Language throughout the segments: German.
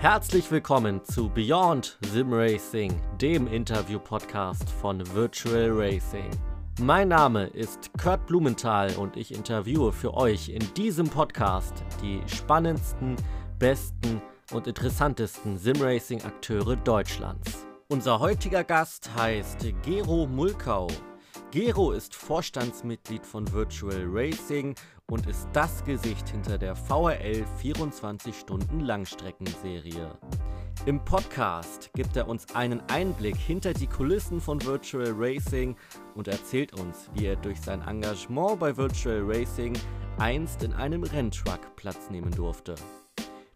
Herzlich willkommen zu Beyond Sim Racing, dem Interview-Podcast von Virtual Racing. Mein Name ist Kurt Blumenthal und ich interviewe für euch in diesem Podcast die spannendsten, besten und interessantesten Sim-Racing-Akteure Deutschlands. Unser heutiger Gast heißt Gero Mulkau. Gero ist Vorstandsmitglied von Virtual Racing und ist das Gesicht hinter der VRL 24 Stunden Langstreckenserie. Im Podcast gibt er uns einen Einblick hinter die Kulissen von Virtual Racing und erzählt uns, wie er durch sein Engagement bei Virtual Racing einst in einem Renntruck Platz nehmen durfte.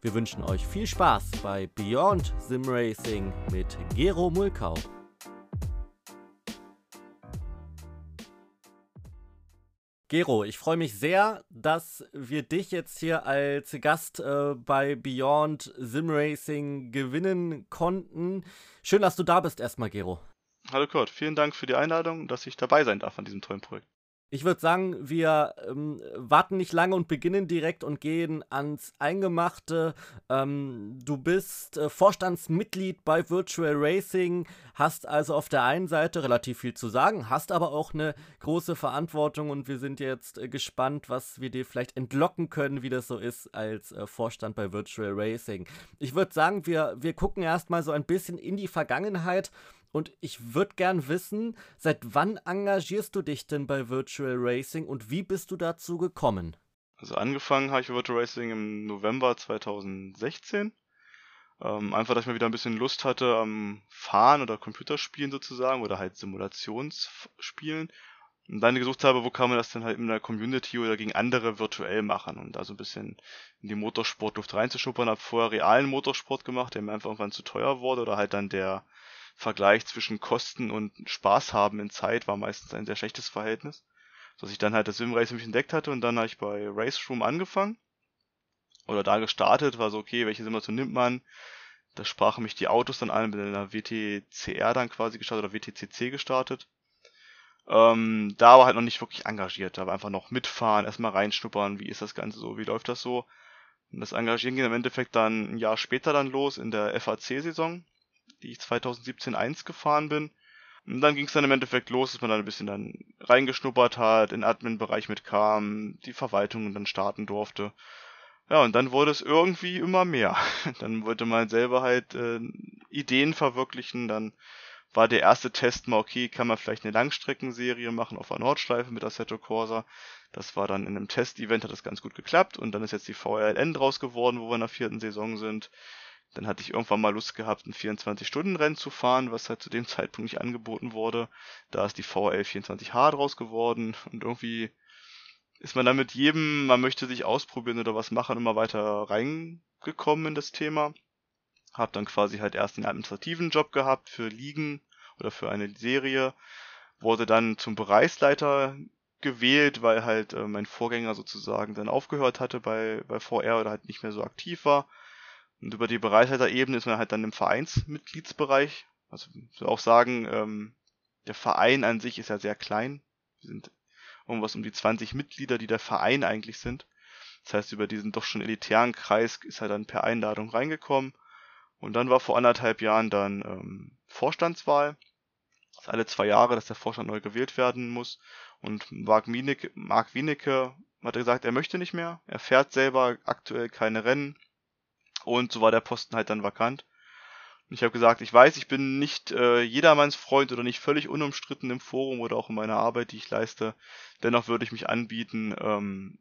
Wir wünschen euch viel Spaß bei Beyond Sim Racing mit Gero Mulkau. Gero, ich freue mich sehr, dass wir dich jetzt hier als Gast äh, bei Beyond Sim Racing gewinnen konnten. Schön, dass du da bist erstmal, Gero. Hallo Kurt, vielen Dank für die Einladung, dass ich dabei sein darf an diesem tollen Projekt. Ich würde sagen, wir ähm, warten nicht lange und beginnen direkt und gehen ans Eingemachte. Ähm, du bist äh, Vorstandsmitglied bei Virtual Racing, hast also auf der einen Seite relativ viel zu sagen, hast aber auch eine große Verantwortung und wir sind jetzt äh, gespannt, was wir dir vielleicht entlocken können, wie das so ist als äh, Vorstand bei Virtual Racing. Ich würde sagen, wir, wir gucken erstmal so ein bisschen in die Vergangenheit und ich würde gern wissen, seit wann engagierst du dich denn bei Virtual Racing und wie bist du dazu gekommen? Also angefangen habe ich Virtual Racing im November 2016. Ähm, einfach, dass ich mal wieder ein bisschen Lust hatte am Fahren oder Computerspielen sozusagen oder halt Simulationsspielen. Und dann gesucht habe, wo kann man das denn halt in der Community oder gegen andere virtuell machen und da so ein bisschen in die Motorsportluft reinzuschnuppern. Habe vorher realen Motorsport gemacht, der mir einfach irgendwann zu teuer wurde oder halt dann der Vergleich zwischen Kosten und Spaß haben in Zeit war meistens ein sehr schlechtes Verhältnis. Dass ich dann halt das Simrace mich entdeckt hatte und dann habe ich bei Race Room angefangen. Oder da gestartet, war so, okay, welche Simulation nimmt man? Da sprachen mich die Autos dann an, bin in der WTCR dann quasi gestartet oder WTCC gestartet. Ähm, da war halt noch nicht wirklich engagiert, da war einfach noch mitfahren, erstmal reinschnuppern, wie ist das Ganze so, wie läuft das so. Und das Engagieren ging im Endeffekt dann ein Jahr später dann los in der FAC-Saison die ich 2017 1 gefahren bin. Und dann ging es dann im Endeffekt los, dass man dann ein bisschen dann reingeschnuppert hat, in Admin-Bereich mitkam, die Verwaltung dann starten durfte. Ja, und dann wurde es irgendwie immer mehr. Dann wollte man selber halt äh, Ideen verwirklichen, dann war der erste Test mal, okay, kann man vielleicht eine Langstreckenserie machen auf der Nordschleife mit Assetto Corsa. Das war dann in einem Test-Event, hat das ganz gut geklappt und dann ist jetzt die VRLN draus geworden, wo wir in der vierten Saison sind. Dann hatte ich irgendwann mal Lust gehabt, ein 24-Stunden-Rennen zu fahren, was halt zu dem Zeitpunkt nicht angeboten wurde. Da ist die VRL 24H draus geworden und irgendwie ist man dann mit jedem, man möchte sich ausprobieren oder was machen, immer weiter reingekommen in das Thema. Hab dann quasi halt erst den administrativen Job gehabt für Ligen oder für eine Serie. Wurde dann zum Bereichsleiter gewählt, weil halt äh, mein Vorgänger sozusagen dann aufgehört hatte bei, bei VR oder halt nicht mehr so aktiv war. Und über die Bereichsleiterebene ist man halt dann im Vereinsmitgliedsbereich. Also ich will auch sagen, ähm, der Verein an sich ist ja sehr klein. Wir sind irgendwas um die 20 Mitglieder, die der Verein eigentlich sind. Das heißt, über diesen doch schon elitären Kreis ist er dann per Einladung reingekommen. Und dann war vor anderthalb Jahren dann ähm, Vorstandswahl. Das ist alle zwei Jahre, dass der Vorstand neu gewählt werden muss. Und Marc Wienecke, Marc Wienecke hat gesagt, er möchte nicht mehr. Er fährt selber aktuell keine Rennen. Und so war der Posten halt dann vakant. Und ich habe gesagt, ich weiß, ich bin nicht äh, jedermanns Freund oder nicht völlig unumstritten im Forum oder auch in meiner Arbeit, die ich leiste. Dennoch würde ich mich anbieten, ähm,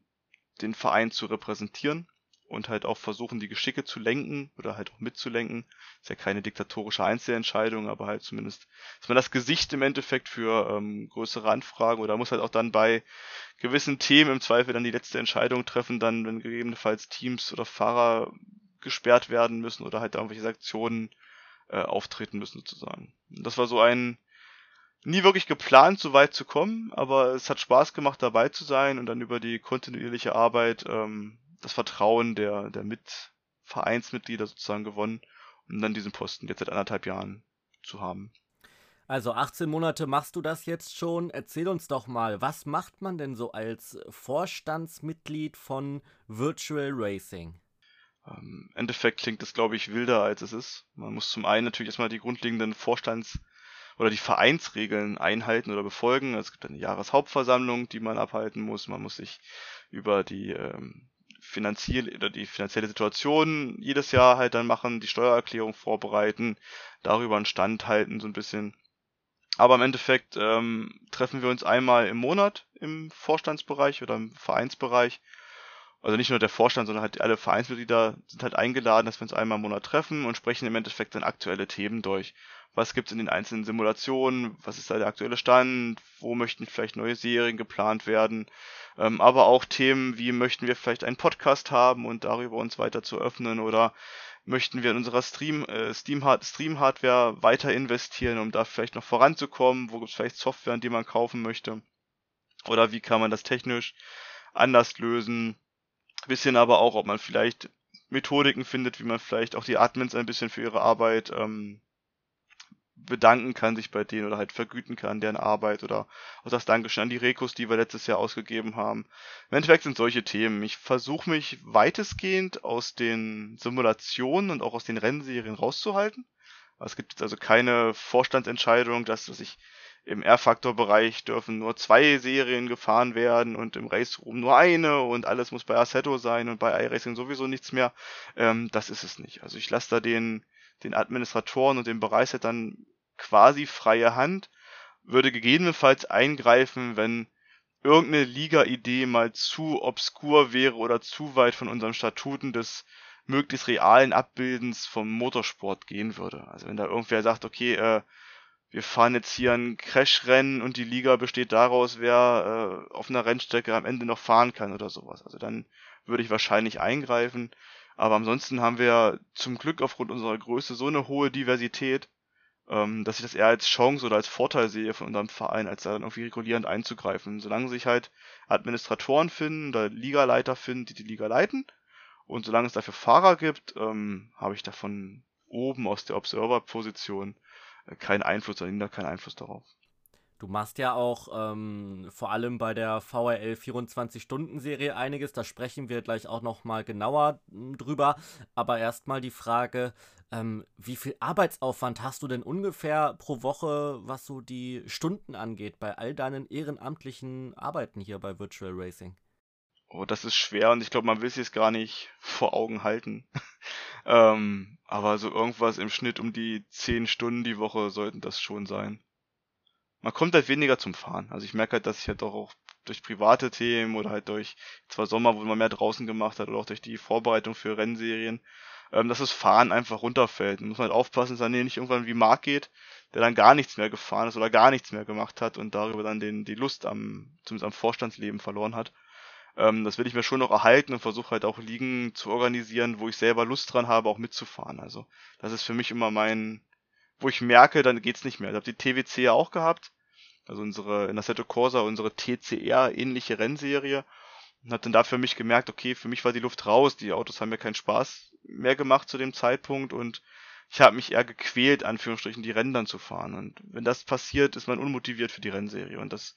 den Verein zu repräsentieren und halt auch versuchen, die Geschicke zu lenken oder halt auch mitzulenken. Ist ja keine diktatorische Einzelentscheidung, aber halt zumindest ist man das Gesicht im Endeffekt für ähm, größere Anfragen oder muss halt auch dann bei gewissen Themen im Zweifel dann die letzte Entscheidung treffen, dann wenn gegebenenfalls Teams oder Fahrer gesperrt werden müssen oder halt irgendwelche Sanktionen äh, auftreten müssen sozusagen. Das war so ein nie wirklich geplant, so weit zu kommen, aber es hat Spaß gemacht, dabei zu sein und dann über die kontinuierliche Arbeit ähm, das Vertrauen der, der Mitvereinsmitglieder sozusagen gewonnen, um dann diesen Posten jetzt seit anderthalb Jahren zu haben. Also 18 Monate machst du das jetzt schon. Erzähl uns doch mal, was macht man denn so als Vorstandsmitglied von Virtual Racing? Ähm, Im Endeffekt klingt das, glaube ich, wilder als es ist. Man muss zum einen natürlich erstmal die grundlegenden Vorstands- oder die Vereinsregeln einhalten oder befolgen. Es gibt eine Jahreshauptversammlung, die man abhalten muss. Man muss sich über die ähm, finanziell oder die finanzielle Situation jedes Jahr halt dann machen, die Steuererklärung vorbereiten, darüber einen Stand halten, so ein bisschen. Aber im Endeffekt ähm, treffen wir uns einmal im Monat im Vorstandsbereich oder im Vereinsbereich. Also nicht nur der Vorstand, sondern halt alle Vereinsmitglieder sind halt eingeladen, dass wir uns einmal im Monat treffen und sprechen im Endeffekt dann aktuelle Themen durch. Was gibt's in den einzelnen Simulationen? Was ist da der aktuelle Stand? Wo möchten vielleicht neue Serien geplant werden? Ähm, aber auch Themen wie möchten wir vielleicht einen Podcast haben und darüber uns weiter zu öffnen oder möchten wir in unserer Stream, äh, Stream Hardware weiter investieren, um da vielleicht noch voranzukommen? Wo gibt's vielleicht Software, die man kaufen möchte? Oder wie kann man das technisch anders lösen? Bisschen aber auch, ob man vielleicht Methodiken findet, wie man vielleicht auch die Admins ein bisschen für ihre Arbeit ähm, bedanken kann, sich bei denen oder halt vergüten kann, deren Arbeit oder auch das Dankeschön an die Rekos, die wir letztes Jahr ausgegeben haben. Im Endeffekt sind solche Themen. Ich versuche mich weitestgehend aus den Simulationen und auch aus den Rennserien rauszuhalten. Es gibt jetzt also keine Vorstandsentscheidung, dass, dass ich im R-Faktor-Bereich dürfen nur zwei Serien gefahren werden und im Race Room nur eine und alles muss bei Assetto sein und bei iRacing sowieso nichts mehr. Ähm, das ist es nicht. Also ich lasse da den, den Administratoren und den Bereichsleitern quasi freie Hand, würde gegebenenfalls eingreifen, wenn irgendeine Liga-Idee mal zu obskur wäre oder zu weit von unseren Statuten des möglichst realen Abbildens vom Motorsport gehen würde. Also wenn da irgendwer sagt, okay, äh, wir fahren jetzt hier ein Crash-Rennen und die Liga besteht daraus, wer äh, auf einer Rennstrecke am Ende noch fahren kann oder sowas. Also dann würde ich wahrscheinlich eingreifen. Aber ansonsten haben wir zum Glück aufgrund unserer Größe so eine hohe Diversität, ähm, dass ich das eher als Chance oder als Vorteil sehe von unserem Verein, als da dann irgendwie regulierend einzugreifen. Solange sich halt Administratoren finden oder Ligaleiter finden, die die Liga leiten und solange es dafür Fahrer gibt, ähm, habe ich davon oben aus der Observer-Position keinen Einfluss, oder da keinen Einfluss darauf. Du machst ja auch ähm, vor allem bei der VRL 24-Stunden-Serie einiges, da sprechen wir gleich auch nochmal genauer hm, drüber. Aber erstmal die Frage, ähm, wie viel Arbeitsaufwand hast du denn ungefähr pro Woche, was so die Stunden angeht, bei all deinen ehrenamtlichen Arbeiten hier bei Virtual Racing? Oh, das ist schwer und ich glaube, man will es gar nicht vor Augen halten. ähm, aber so irgendwas im Schnitt um die 10 Stunden die Woche sollten das schon sein. Man kommt halt weniger zum Fahren. Also ich merke halt, dass ich halt auch durch private Themen oder halt durch zwar Sommer, wo man mehr draußen gemacht hat oder auch durch die Vorbereitung für Rennserien, ähm, dass das Fahren einfach runterfällt. Da muss man halt aufpassen, dass er nicht irgendwann wie Mark geht, der dann gar nichts mehr gefahren ist oder gar nichts mehr gemacht hat und darüber dann den, die Lust am, zumindest am Vorstandsleben verloren hat. Ähm, das will ich mir schon noch erhalten und versuche halt auch Ligen zu organisieren, wo ich selber Lust dran habe, auch mitzufahren. Also das ist für mich immer mein, wo ich merke, dann geht's nicht mehr. Ich habe die TWC ja auch gehabt, also unsere in Assetto Corsa, unsere TCR ähnliche Rennserie und habe dann da für mich gemerkt, okay, für mich war die Luft raus, die Autos haben mir keinen Spaß mehr gemacht zu dem Zeitpunkt und ich habe mich eher gequält, Anführungsstrichen, die Rennen dann zu fahren. Und wenn das passiert, ist man unmotiviert für die Rennserie. Und das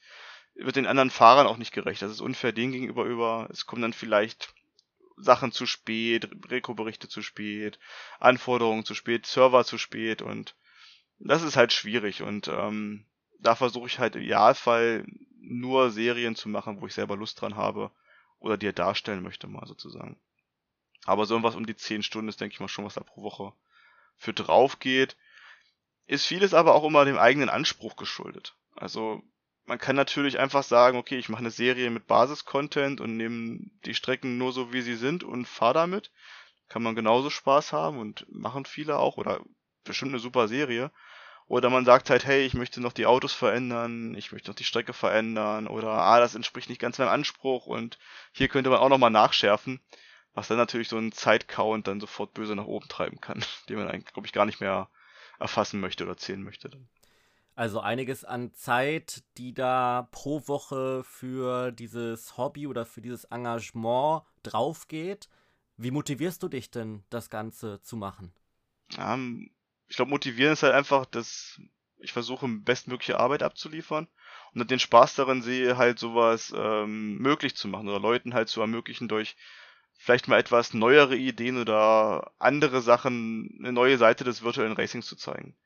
wird den anderen Fahrern auch nicht gerecht. Das ist unfair denen gegenüber über. Es kommen dann vielleicht Sachen zu spät, Reko-Berichte zu spät, Anforderungen zu spät, Server zu spät und das ist halt schwierig und ähm, da versuche ich halt im Idealfall nur Serien zu machen, wo ich selber Lust dran habe oder die er darstellen möchte mal sozusagen. Aber so irgendwas um die 10 Stunden ist, denke ich mal, schon, was da pro Woche für drauf geht. Ist vieles aber auch immer dem eigenen Anspruch geschuldet. Also man kann natürlich einfach sagen, okay, ich mache eine Serie mit Basis-Content und nehme die Strecken nur so, wie sie sind und fahre damit. Kann man genauso Spaß haben und machen viele auch oder bestimmt eine super Serie. Oder man sagt halt, hey, ich möchte noch die Autos verändern, ich möchte noch die Strecke verändern oder ah, das entspricht nicht ganz meinem Anspruch und hier könnte man auch nochmal nachschärfen. Was dann natürlich so ein Zeitcount dann sofort böse nach oben treiben kann, den man eigentlich, glaube ich, gar nicht mehr erfassen möchte oder zählen möchte. Dann. Also einiges an Zeit, die da pro Woche für dieses Hobby oder für dieses Engagement drauf geht. Wie motivierst du dich denn, das Ganze zu machen? Ja, ich glaube, motivieren ist halt einfach, dass ich versuche, bestmögliche Arbeit abzuliefern und den Spaß darin sehe, halt sowas ähm, möglich zu machen oder Leuten halt zu ermöglichen durch vielleicht mal etwas neuere Ideen oder andere Sachen, eine neue Seite des virtuellen Racings zu zeigen.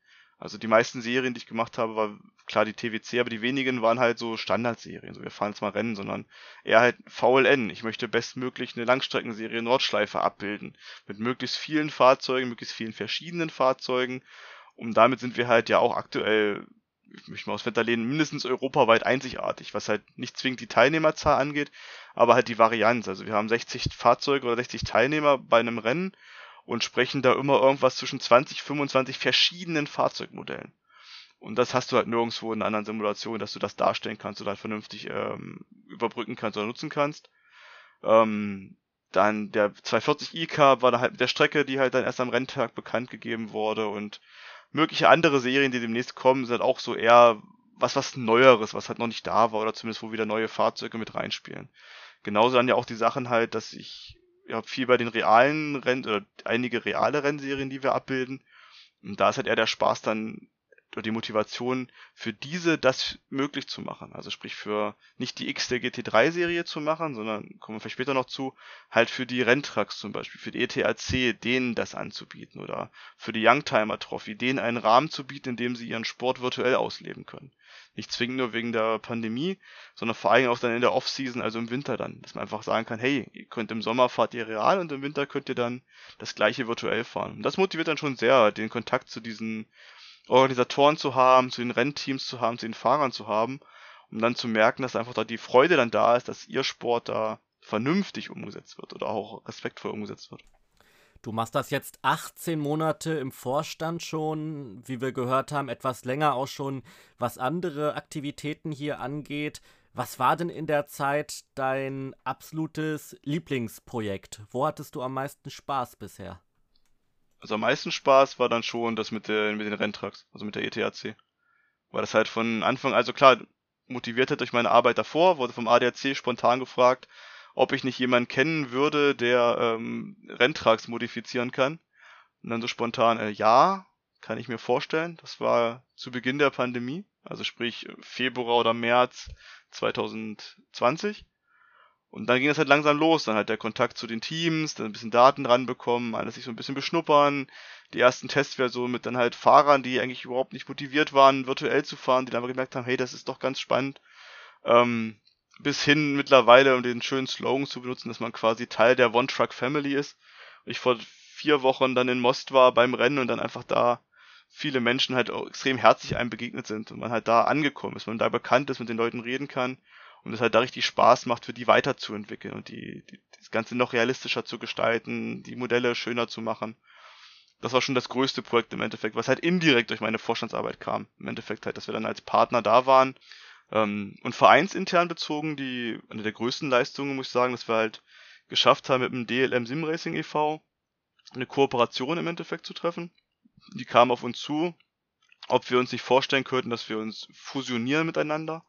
Also die meisten Serien, die ich gemacht habe, war klar die TWC, aber die wenigen waren halt so Standardserien. So wir fahren jetzt mal Rennen, sondern eher halt VLN. Ich möchte bestmöglich eine Langstreckenserie Nordschleife abbilden. Mit möglichst vielen Fahrzeugen, möglichst vielen verschiedenen Fahrzeugen. Und damit sind wir halt ja auch aktuell, ich möchte mal aus Wetter lehnen, mindestens europaweit einzigartig, was halt nicht zwingend die Teilnehmerzahl angeht, aber halt die Varianz. Also wir haben 60 Fahrzeuge oder 60 Teilnehmer bei einem Rennen und sprechen da immer irgendwas zwischen 20, 25 verschiedenen Fahrzeugmodellen. Und das hast du halt nirgendwo in anderen Simulation, dass du das darstellen kannst oder halt vernünftig ähm, überbrücken kannst oder nutzen kannst. Ähm, dann der 240 IK war da halt mit der Strecke, die halt dann erst am Renntag bekannt gegeben wurde und mögliche andere Serien, die demnächst kommen, sind halt auch so eher was was Neueres, was halt noch nicht da war oder zumindest wo wieder neue Fahrzeuge mit reinspielen. Genauso dann ja auch die Sachen halt, dass ich ja viel bei den realen Rennen oder einige reale Rennserien, die wir abbilden. Und da ist halt eher der Spaß dann oder die Motivation für diese das möglich zu machen. Also sprich für nicht die X der GT3-Serie zu machen, sondern kommen wir vielleicht später noch zu, halt für die Renntrucks zum Beispiel, für die ETAC, denen das anzubieten oder für die Youngtimer Trophy, denen einen Rahmen zu bieten, in dem sie ihren Sport virtuell ausleben können. Nicht zwingend nur wegen der Pandemie, sondern vor allem auch dann in der Off-Season, also im Winter dann, dass man einfach sagen kann, hey, ihr könnt im Sommer fahrt ihr real und im Winter könnt ihr dann das gleiche virtuell fahren. Und das motiviert dann schon sehr, den Kontakt zu diesen Organisatoren zu haben, zu den Rennteams zu haben, zu den Fahrern zu haben, um dann zu merken, dass einfach da die Freude dann da ist, dass ihr Sport da vernünftig umgesetzt wird oder auch respektvoll umgesetzt wird. Du machst das jetzt 18 Monate im Vorstand schon, wie wir gehört haben, etwas länger auch schon, was andere Aktivitäten hier angeht. Was war denn in der Zeit dein absolutes Lieblingsprojekt? Wo hattest du am meisten Spaß bisher? Also am meisten Spaß war dann schon das mit, der, mit den Renntrucks, also mit der ETAC. Weil das halt von Anfang, also klar, motiviert hat durch meine Arbeit davor, wurde vom ADAC spontan gefragt, ob ich nicht jemanden kennen würde, der ähm, Renntrucks modifizieren kann. Und dann so spontan, äh, ja, kann ich mir vorstellen. Das war zu Beginn der Pandemie, also sprich Februar oder März 2020. Und dann ging es halt langsam los, dann halt der Kontakt zu den Teams, dann ein bisschen Daten ranbekommen, alles sich so ein bisschen beschnuppern, die ersten Testversionen mit dann halt Fahrern, die eigentlich überhaupt nicht motiviert waren, virtuell zu fahren, die dann aber gemerkt haben, hey, das ist doch ganz spannend. Ähm, bis hin mittlerweile, um den schönen Slogan zu benutzen, dass man quasi Teil der One Truck Family ist. Ich vor vier Wochen dann in Most war beim Rennen und dann einfach da viele Menschen halt auch extrem herzlich einem begegnet sind und man halt da angekommen ist, man da bekannt ist, mit den Leuten reden kann und es halt da richtig Spaß macht, für die weiterzuentwickeln und die, die das Ganze noch realistischer zu gestalten, die Modelle schöner zu machen. Das war schon das größte Projekt im Endeffekt, was halt indirekt durch meine Vorstandsarbeit kam. Im Endeffekt halt, dass wir dann als Partner da waren. Ähm, und vereinsintern bezogen, die eine der größten Leistungen, muss ich sagen, dass wir halt geschafft haben, mit dem DLM Sim Racing e.V. eine Kooperation im Endeffekt zu treffen. Die kam auf uns zu, ob wir uns nicht vorstellen könnten, dass wir uns fusionieren miteinander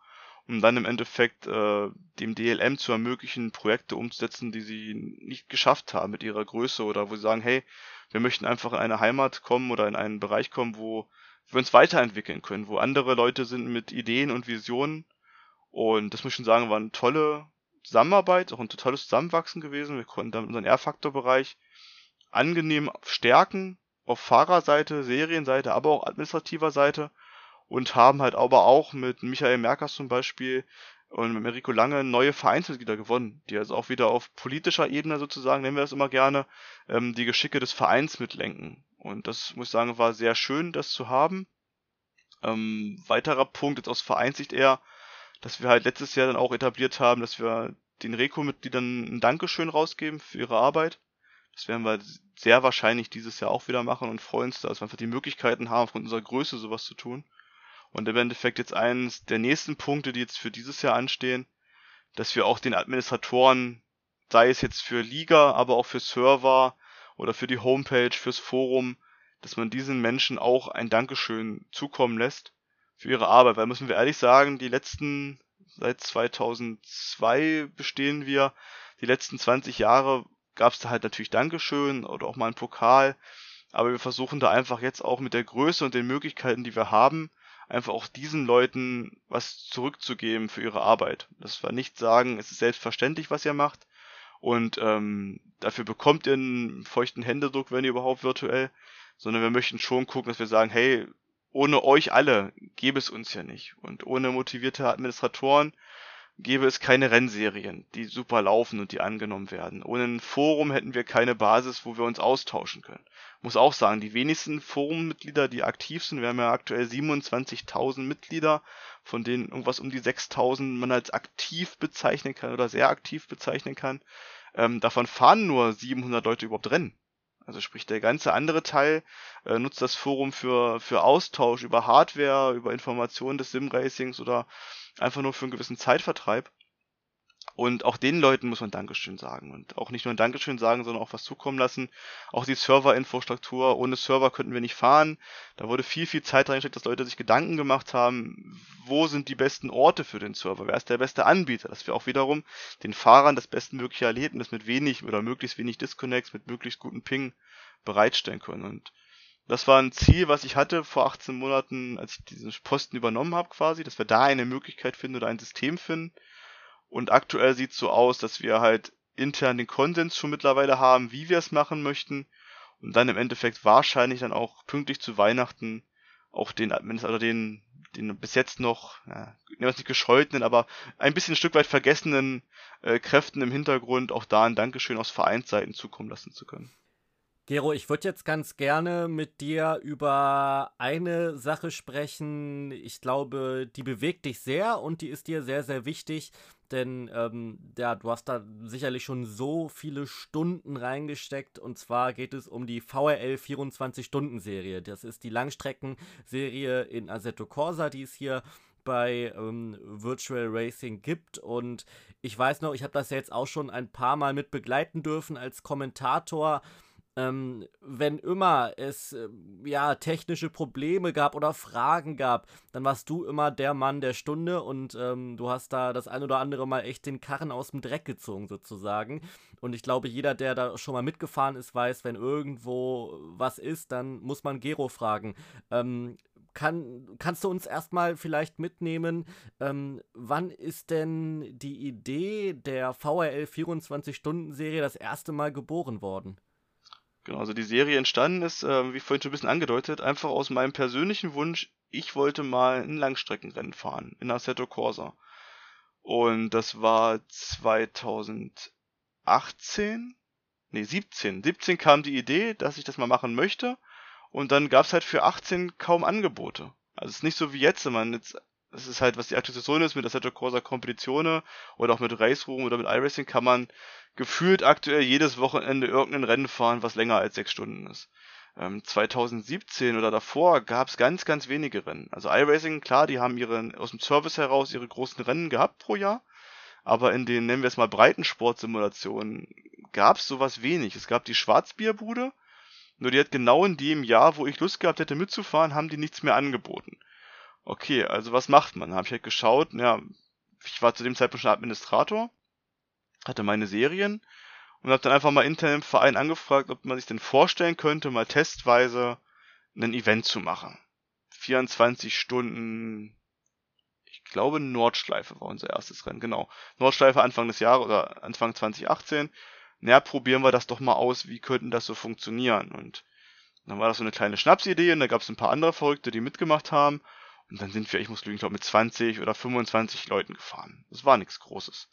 um dann im Endeffekt äh, dem DLM zu ermöglichen, Projekte umzusetzen, die sie nicht geschafft haben mit ihrer Größe oder wo sie sagen, hey, wir möchten einfach in eine Heimat kommen oder in einen Bereich kommen, wo wir uns weiterentwickeln können, wo andere Leute sind mit Ideen und Visionen. Und das muss ich schon sagen, war eine tolle Zusammenarbeit, auch ein totales Zusammenwachsen gewesen. Wir konnten damit unseren R-Faktor-Bereich angenehm stärken, auf Fahrerseite, Serienseite, aber auch administrativer Seite und haben halt aber auch mit Michael Merkers zum Beispiel und mit Enrico Lange neue Vereinsmitglieder gewonnen, die also auch wieder auf politischer Ebene sozusagen, nennen wir das immer gerne, ähm, die Geschicke des Vereins mitlenken. Und das muss ich sagen, war sehr schön, das zu haben. Ähm, weiterer Punkt jetzt aus Vereinssicht eher, dass wir halt letztes Jahr dann auch etabliert haben, dass wir den Reco-Mitgliedern ein Dankeschön rausgeben für ihre Arbeit. Das werden wir sehr wahrscheinlich dieses Jahr auch wieder machen und freuen uns, dass wir einfach die Möglichkeiten haben, von unserer Größe sowas zu tun. Und im Endeffekt jetzt eines der nächsten Punkte, die jetzt für dieses Jahr anstehen, dass wir auch den Administratoren, sei es jetzt für Liga, aber auch für Server oder für die Homepage, fürs Forum, dass man diesen Menschen auch ein Dankeschön zukommen lässt für ihre Arbeit. Weil müssen wir ehrlich sagen, die letzten, seit 2002 bestehen wir, die letzten 20 Jahre gab es da halt natürlich Dankeschön oder auch mal einen Pokal. Aber wir versuchen da einfach jetzt auch mit der Größe und den Möglichkeiten, die wir haben, einfach auch diesen Leuten was zurückzugeben für ihre Arbeit. Das war nicht sagen, es ist selbstverständlich, was ihr macht. Und ähm, dafür bekommt ihr einen feuchten Händedruck, wenn ihr überhaupt virtuell, sondern wir möchten schon gucken, dass wir sagen, hey, ohne euch alle gäbe es uns ja nicht. Und ohne motivierte Administratoren gäbe es keine Rennserien, die super laufen und die angenommen werden. Ohne ein Forum hätten wir keine Basis, wo wir uns austauschen können. Muss auch sagen, die wenigsten Forummitglieder, die aktiv sind, wir haben ja aktuell 27.000 Mitglieder, von denen irgendwas um die 6.000 man als aktiv bezeichnen kann oder sehr aktiv bezeichnen kann. Ähm, davon fahren nur 700 Leute überhaupt Rennen. Also sprich, der ganze andere Teil äh, nutzt das Forum für, für Austausch über Hardware, über Informationen des Sim-Racings oder einfach nur für einen gewissen Zeitvertreib. Und auch den Leuten muss man Dankeschön sagen. Und auch nicht nur ein Dankeschön sagen, sondern auch was zukommen lassen. Auch die Serverinfrastruktur. Ohne Server könnten wir nicht fahren. Da wurde viel, viel Zeit reingesteckt, dass Leute sich Gedanken gemacht haben, wo sind die besten Orte für den Server? Wer ist der beste Anbieter? Dass wir auch wiederum den Fahrern das bestmögliche Erlebnis mit wenig oder möglichst wenig Disconnects, mit möglichst guten Ping bereitstellen können. Und das war ein Ziel, was ich hatte vor 18 Monaten, als ich diesen Posten übernommen habe quasi, dass wir da eine Möglichkeit finden oder ein System finden, und aktuell sieht es so aus, dass wir halt intern den Konsens schon mittlerweile haben, wie wir es machen möchten. Und dann im Endeffekt wahrscheinlich dann auch pünktlich zu Weihnachten auch den Administrator, den, den bis jetzt noch, ja, nicht gescheuten, aber ein bisschen ein Stück weit vergessenen äh, Kräften im Hintergrund auch da ein Dankeschön aus Vereinsseiten zukommen lassen zu können. Gero, ich würde jetzt ganz gerne mit dir über eine Sache sprechen. Ich glaube, die bewegt dich sehr und die ist dir sehr, sehr wichtig, denn ähm, ja, du hast da sicherlich schon so viele Stunden reingesteckt und zwar geht es um die VRL 24-Stunden-Serie. Das ist die Langstreckenserie in Assetto Corsa, die es hier bei ähm, Virtual Racing gibt. Und ich weiß noch, ich habe das ja jetzt auch schon ein paar Mal mit begleiten dürfen als Kommentator ähm, wenn immer es äh, ja technische Probleme gab oder Fragen gab, dann warst du immer der Mann der Stunde und ähm, du hast da das ein oder andere Mal echt den Karren aus dem Dreck gezogen sozusagen. Und ich glaube, jeder, der da schon mal mitgefahren ist, weiß, wenn irgendwo was ist, dann muss man Gero fragen. Ähm, kann, kannst du uns erstmal vielleicht mitnehmen, ähm, wann ist denn die Idee der VRL 24-Stunden-Serie das erste Mal geboren worden? Genau, also die Serie entstanden ist, äh, wie vorhin schon ein bisschen angedeutet, einfach aus meinem persönlichen Wunsch, ich wollte mal ein Langstreckenrennen fahren in Assetto Corsa. Und das war 2018, nee 17. 17 kam die Idee, dass ich das mal machen möchte. Und dann gab's halt für 18 kaum Angebote. Also es ist nicht so wie jetzt, wenn man jetzt das ist halt, was die Aktualisation ist, mit Assetto Corsa Competizione oder auch mit Race Room oder mit iRacing kann man gefühlt aktuell jedes Wochenende irgendein Rennen fahren, was länger als sechs Stunden ist. Ähm, 2017 oder davor gab es ganz, ganz wenige Rennen. Also iRacing, klar, die haben ihre, aus dem Service heraus ihre großen Rennen gehabt pro Jahr. Aber in den, nennen wir es mal, Breitensportsimulationen gab es sowas wenig. Es gab die Schwarzbierbude, nur die hat genau in dem Jahr, wo ich Lust gehabt hätte mitzufahren, haben die nichts mehr angeboten. Okay, also was macht man? Habe ich halt geschaut, ja, ich war zu dem Zeitpunkt schon Administrator, hatte meine Serien und habe dann einfach mal intern im Verein angefragt, ob man sich denn vorstellen könnte, mal testweise ein Event zu machen. 24 Stunden, ich glaube Nordschleife war unser erstes Rennen, genau. Nordschleife Anfang des Jahres oder Anfang 2018. Na, probieren wir das doch mal aus, wie könnten das so funktionieren? Und dann war das so eine kleine Schnapsidee und da gab es ein paar andere Verrückte, die mitgemacht haben. Und dann sind wir, ich muss lügen, ich glaube mit 20 oder 25 Leuten gefahren. Das war nichts Großes.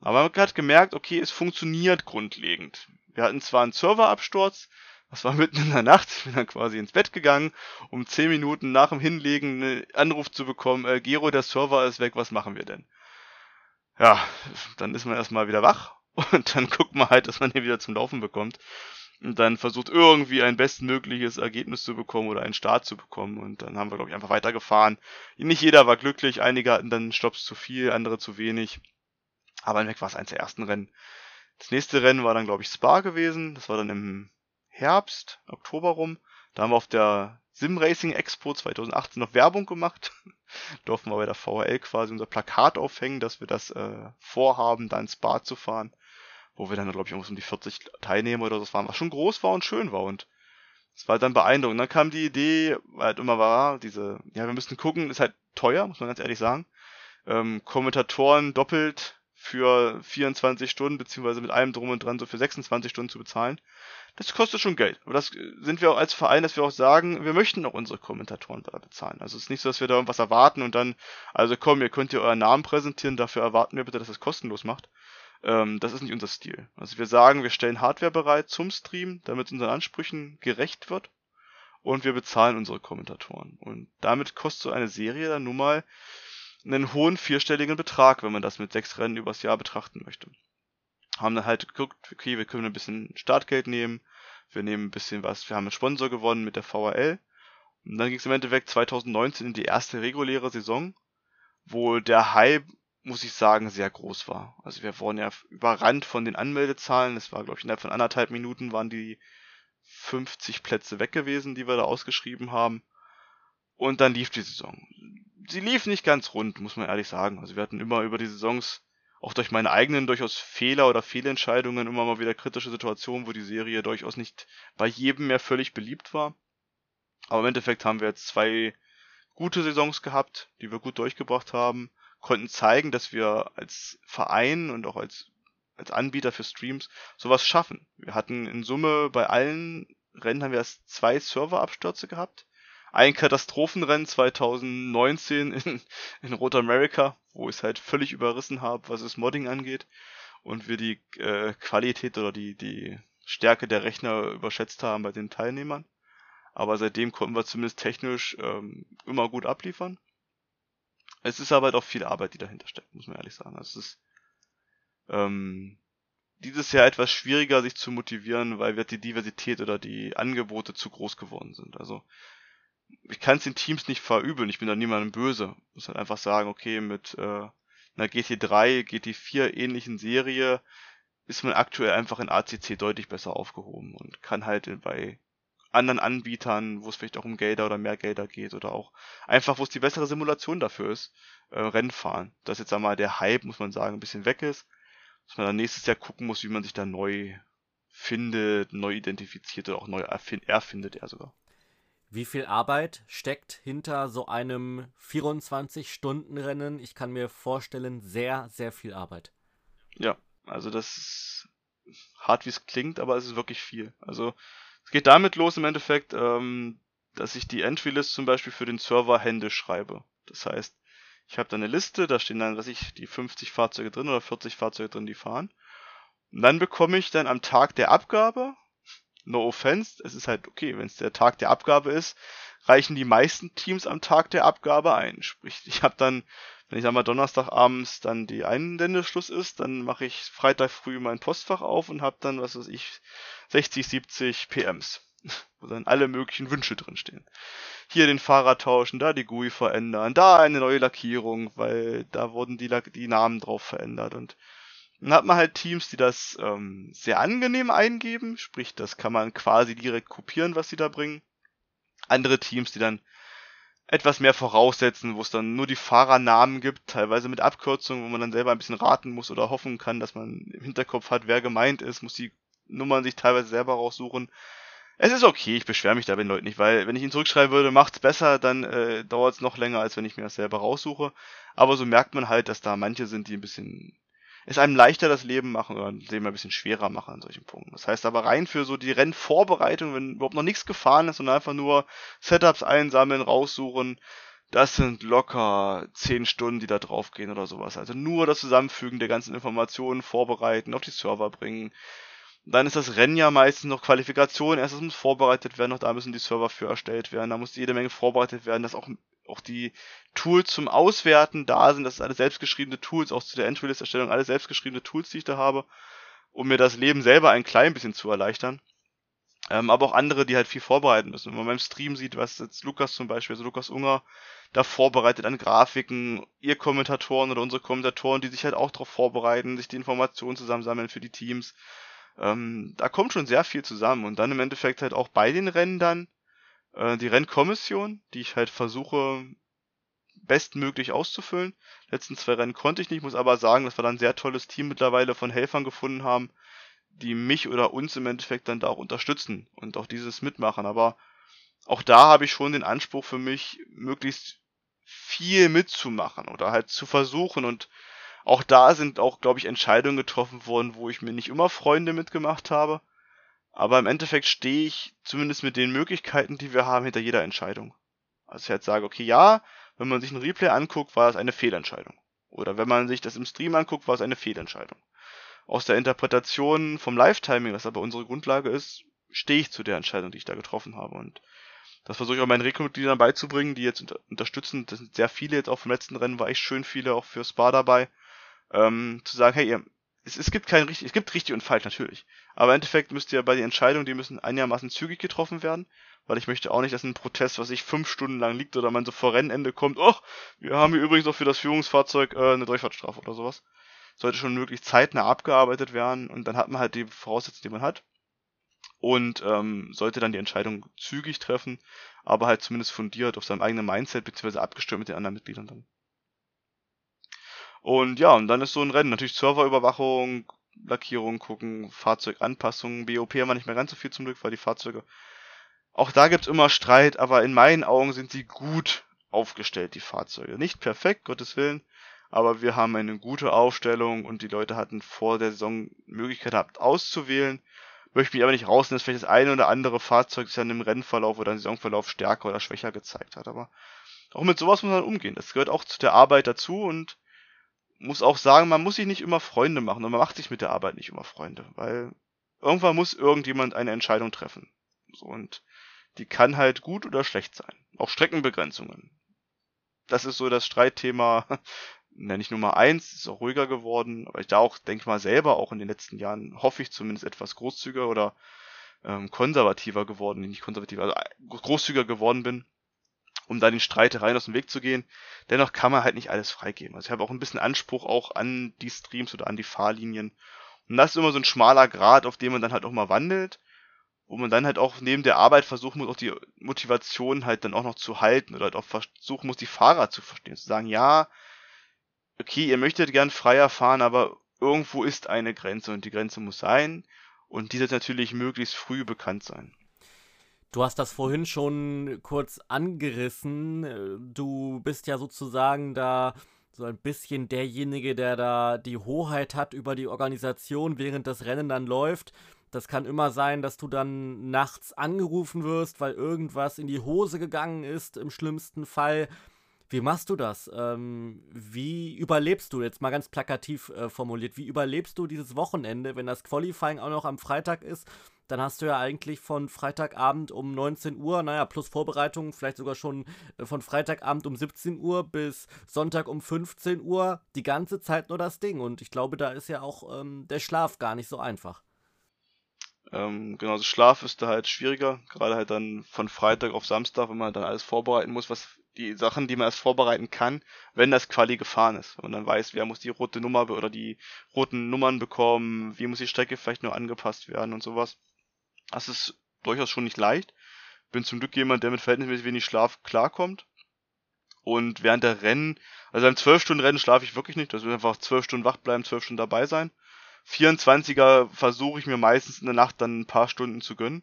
Aber man hat gemerkt, okay, es funktioniert grundlegend. Wir hatten zwar einen Serverabsturz, das war mitten in der Nacht, ich bin dann quasi ins Bett gegangen, um 10 Minuten nach dem Hinlegen einen Anruf zu bekommen, äh, Gero, der Server ist weg, was machen wir denn? Ja, dann ist man erstmal wieder wach und dann guckt man halt, dass man den wieder zum Laufen bekommt und dann versucht irgendwie ein bestmögliches Ergebnis zu bekommen oder einen Start zu bekommen. Und dann haben wir, glaube ich, einfach weitergefahren. Nicht jeder war glücklich, einige hatten dann Stops zu viel, andere zu wenig. Aber im Weg war es eins der ersten Rennen. Das nächste Rennen war dann, glaube ich, Spa gewesen. Das war dann im Herbst, Oktober rum. Da haben wir auf der Sim Racing Expo 2018 noch Werbung gemacht. Durften wir bei der VHL quasi unser Plakat aufhängen, dass wir das äh, vorhaben, da ins Spa zu fahren wo wir dann, glaube ich, um die 40 Teilnehmer oder so waren, was schon groß war und schön war und es war halt dann beeindruckend. Dann kam die Idee, weil halt immer war, diese, ja, wir müssen gucken, ist halt teuer, muss man ganz ehrlich sagen. Ähm, Kommentatoren doppelt für 24 Stunden, beziehungsweise mit allem drum und dran so für 26 Stunden zu bezahlen, das kostet schon Geld. Aber das sind wir auch als Verein, dass wir auch sagen, wir möchten auch unsere Kommentatoren da bezahlen. Also es ist nicht so, dass wir da irgendwas erwarten und dann, also komm, ihr könnt ihr euren Namen präsentieren, dafür erwarten wir bitte, dass es das kostenlos macht. Ähm, das ist nicht unser Stil. Also wir sagen, wir stellen Hardware bereit zum Stream, damit unseren Ansprüchen gerecht wird. Und wir bezahlen unsere Kommentatoren. Und damit kostet so eine Serie dann nun mal einen hohen vierstelligen Betrag, wenn man das mit sechs Rennen übers Jahr betrachten möchte. Haben dann halt geguckt, okay, wir können ein bisschen Startgeld nehmen, wir nehmen ein bisschen was, wir haben einen Sponsor gewonnen mit der VRL. Und dann ging es im Endeffekt 2019 in die erste reguläre Saison, wo der Hype muss ich sagen, sehr groß war. Also wir wurden ja überrannt von den Anmeldezahlen. Es war, glaube ich, innerhalb von anderthalb Minuten waren die 50 Plätze weg gewesen, die wir da ausgeschrieben haben. Und dann lief die Saison. Sie lief nicht ganz rund, muss man ehrlich sagen. Also wir hatten immer über die Saisons, auch durch meine eigenen durchaus Fehler oder Fehlentscheidungen, immer mal wieder kritische Situationen, wo die Serie durchaus nicht bei jedem mehr völlig beliebt war. Aber im Endeffekt haben wir jetzt zwei gute Saisons gehabt, die wir gut durchgebracht haben konnten zeigen, dass wir als Verein und auch als, als Anbieter für Streams sowas schaffen. Wir hatten in Summe bei allen Rennen haben wir erst zwei Serverabstürze gehabt. Ein Katastrophenrennen 2019 in, in Road America, wo ich es halt völlig überrissen habe, was das Modding angeht. Und wir die äh, Qualität oder die, die Stärke der Rechner überschätzt haben bei den Teilnehmern. Aber seitdem konnten wir zumindest technisch ähm, immer gut abliefern. Es ist aber halt auch viel Arbeit, die dahinter steckt, muss man ehrlich sagen. Also es ist ähm, dieses Jahr etwas schwieriger, sich zu motivieren, weil wird die Diversität oder die Angebote zu groß geworden sind. Also ich kann es den Teams nicht verübeln, ich bin da niemandem böse. Ich muss halt einfach sagen, okay, mit äh, einer GT3, GT4 ähnlichen Serie ist man aktuell einfach in ACC deutlich besser aufgehoben und kann halt bei anderen Anbietern, wo es vielleicht auch um Gelder oder mehr Gelder geht oder auch einfach, wo es die bessere Simulation dafür ist, äh, Rennen fahren. Dass jetzt einmal der Hype, muss man sagen, ein bisschen weg ist, dass man dann nächstes Jahr gucken muss, wie man sich da neu findet, neu identifiziert oder auch neu erfindet er sogar. Wie viel Arbeit steckt hinter so einem 24-Stunden-Rennen? Ich kann mir vorstellen, sehr, sehr viel Arbeit. Ja, also das ist hart, wie es klingt, aber es ist wirklich viel. Also es geht damit los im Endeffekt, ähm, dass ich die Entry-List zum Beispiel für den Server händisch schreibe. Das heißt, ich habe da eine Liste, da stehen dann, was ich, die 50 Fahrzeuge drin oder 40 Fahrzeuge drin, die fahren. Und dann bekomme ich dann am Tag der Abgabe, no offense, es ist halt okay, wenn es der Tag der Abgabe ist, reichen die meisten Teams am Tag der Abgabe ein. Sprich, ich habe dann, wenn ich sag mal Donnerstagabends dann die Einlendeschluss ist, dann mache ich Freitag früh mein Postfach auf und habe dann, was weiß ich, 60, 70 PMs, wo dann alle möglichen Wünsche drinstehen. Hier den Fahrer tauschen, da die GUI verändern, da eine neue Lackierung, weil da wurden die, die Namen drauf verändert und dann hat man halt Teams, die das ähm, sehr angenehm eingeben, sprich, das kann man quasi direkt kopieren, was sie da bringen. Andere Teams, die dann etwas mehr voraussetzen, wo es dann nur die Fahrernamen gibt, teilweise mit Abkürzungen, wo man dann selber ein bisschen raten muss oder hoffen kann, dass man im Hinterkopf hat, wer gemeint ist, muss die Nummern sich teilweise selber raussuchen. Es ist okay, ich beschwere mich da den Leuten nicht, weil wenn ich ihn zurückschreiben würde, macht's besser, dann äh, dauert es noch länger, als wenn ich mir das selber raussuche. Aber so merkt man halt, dass da manche sind, die ein bisschen es einem leichter das Leben machen oder das Leben ein bisschen schwerer machen an solchen Punkten. Das heißt aber rein für so die Rennvorbereitung, wenn überhaupt noch nichts gefahren ist und einfach nur Setups einsammeln, raussuchen, das sind locker zehn Stunden, die da draufgehen oder sowas. Also nur das Zusammenfügen der ganzen Informationen vorbereiten, auf die Server bringen, dann ist das Rennen ja meistens noch Qualifikation. Erstes muss vorbereitet werden, noch da müssen die Server für erstellt werden. Da muss jede Menge vorbereitet werden, dass auch, auch die Tools zum Auswerten da sind. Das sind alle selbstgeschriebene Tools, auch zu der Entry-List-Erstellung, alle selbstgeschriebene Tools, die ich da habe, um mir das Leben selber ein klein bisschen zu erleichtern. Ähm, aber auch andere, die halt viel vorbereiten müssen. Wenn man beim Stream sieht, was jetzt Lukas zum Beispiel, also Lukas Unger, da vorbereitet an Grafiken, ihr Kommentatoren oder unsere Kommentatoren, die sich halt auch darauf vorbereiten, sich die Informationen zusammensammeln für die Teams ähm, da kommt schon sehr viel zusammen. Und dann im Endeffekt halt auch bei den Rennen dann äh, die Rennkommission, die ich halt versuche bestmöglich auszufüllen. letzten zwei Rennen konnte ich nicht, muss aber sagen, dass wir dann ein sehr tolles Team mittlerweile von Helfern gefunden haben, die mich oder uns im Endeffekt dann da auch unterstützen und auch dieses mitmachen. Aber auch da habe ich schon den Anspruch für mich, möglichst viel mitzumachen oder halt zu versuchen und Auch da sind auch, glaube ich, Entscheidungen getroffen worden, wo ich mir nicht immer Freunde mitgemacht habe. Aber im Endeffekt stehe ich zumindest mit den Möglichkeiten, die wir haben, hinter jeder Entscheidung. Also ich halt sage, okay, ja, wenn man sich ein Replay anguckt, war das eine Fehlentscheidung. Oder wenn man sich das im Stream anguckt, war es eine Fehlentscheidung. Aus der Interpretation vom Live-Timing, was aber unsere Grundlage ist, stehe ich zu der Entscheidung, die ich da getroffen habe. Und das versuche ich auch meinen Rekrumitgliedern beizubringen, die jetzt unter unterstützen. Das sind sehr viele jetzt auch vom letzten Rennen, war echt schön viele auch für Spa dabei. Ähm, zu sagen, hey, ihr, es, es gibt kein richtig, es gibt richtig und falsch natürlich. Aber im Endeffekt müsst ihr bei den Entscheidungen, die müssen einigermaßen zügig getroffen werden, weil ich möchte auch nicht, dass ein Protest, was sich fünf Stunden lang liegt oder man so vor Rennende kommt, oh, wir haben hier übrigens noch für das Führungsfahrzeug äh, eine Durchfahrtsstrafe oder sowas. Sollte schon möglichst zeitnah abgearbeitet werden und dann hat man halt die Voraussetzungen, die man hat und ähm, sollte dann die Entscheidung zügig treffen, aber halt zumindest fundiert auf seinem eigenen Mindset beziehungsweise abgestimmt mit den anderen Mitgliedern dann. Und ja, und dann ist so ein Rennen natürlich Serverüberwachung, Lackierung gucken, Fahrzeuganpassungen, BOP haben wir nicht mehr ganz so viel zum Glück, weil die Fahrzeuge auch da gibt's immer Streit, aber in meinen Augen sind sie gut aufgestellt, die Fahrzeuge. Nicht perfekt, Gottes Willen, aber wir haben eine gute Aufstellung und die Leute hatten vor der Saison Möglichkeit gehabt auszuwählen möchte mich aber nicht rausnehmen, dass vielleicht das eine oder andere Fahrzeug sich dann im Rennverlauf oder im Saisonverlauf stärker oder schwächer gezeigt hat. Aber auch mit sowas muss man umgehen. Das gehört auch zu der Arbeit dazu und muss auch sagen, man muss sich nicht immer Freunde machen und man macht sich mit der Arbeit nicht immer Freunde, weil irgendwann muss irgendjemand eine Entscheidung treffen. So, und die kann halt gut oder schlecht sein. Auch Streckenbegrenzungen. Das ist so das Streitthema nenne ich Nummer eins, ist auch ruhiger geworden, aber ich da auch, denke mal, selber auch in den letzten Jahren, hoffe ich zumindest etwas großzügiger oder ähm, konservativer geworden, nicht konservativer, also äh, großzügiger geworden bin, um da den Streitereien aus dem Weg zu gehen. Dennoch kann man halt nicht alles freigeben. Also ich habe auch ein bisschen Anspruch auch an die Streams oder an die Fahrlinien. Und das ist immer so ein schmaler Grad, auf dem man dann halt auch mal wandelt, wo man dann halt auch neben der Arbeit versuchen muss, auch die Motivation halt dann auch noch zu halten oder halt auch versuchen muss, die Fahrer zu verstehen. Zu sagen, ja, okay, ihr möchtet gern freier fahren, aber irgendwo ist eine Grenze und die Grenze muss sein und die sollte natürlich möglichst früh bekannt sein. Du hast das vorhin schon kurz angerissen. Du bist ja sozusagen da so ein bisschen derjenige, der da die Hoheit hat über die Organisation, während das Rennen dann läuft. Das kann immer sein, dass du dann nachts angerufen wirst, weil irgendwas in die Hose gegangen ist, im schlimmsten Fall. Wie machst du das? Ähm, wie überlebst du, jetzt mal ganz plakativ äh, formuliert, wie überlebst du dieses Wochenende, wenn das Qualifying auch noch am Freitag ist? Dann hast du ja eigentlich von Freitagabend um 19 Uhr, naja, plus Vorbereitung, vielleicht sogar schon äh, von Freitagabend um 17 Uhr bis Sonntag um 15 Uhr die ganze Zeit nur das Ding. Und ich glaube, da ist ja auch ähm, der Schlaf gar nicht so einfach. Ähm, genau, also Schlaf ist da halt schwieriger, gerade halt dann von Freitag auf Samstag, wenn man dann alles vorbereiten muss, was die Sachen, die man erst vorbereiten kann, wenn das Quali gefahren ist. Und dann weiß, wer muss die rote Nummer oder die roten Nummern bekommen, wie muss die Strecke vielleicht nur angepasst werden und sowas. Das ist durchaus schon nicht leicht. Bin zum Glück jemand, der mit verhältnismäßig wenig Schlaf klarkommt. Und während der Rennen, also beim 12 Stunden Rennen schlafe ich wirklich nicht. Das wird einfach 12 Stunden wach bleiben, 12 Stunden dabei sein. 24er versuche ich mir meistens in der Nacht dann ein paar Stunden zu gönnen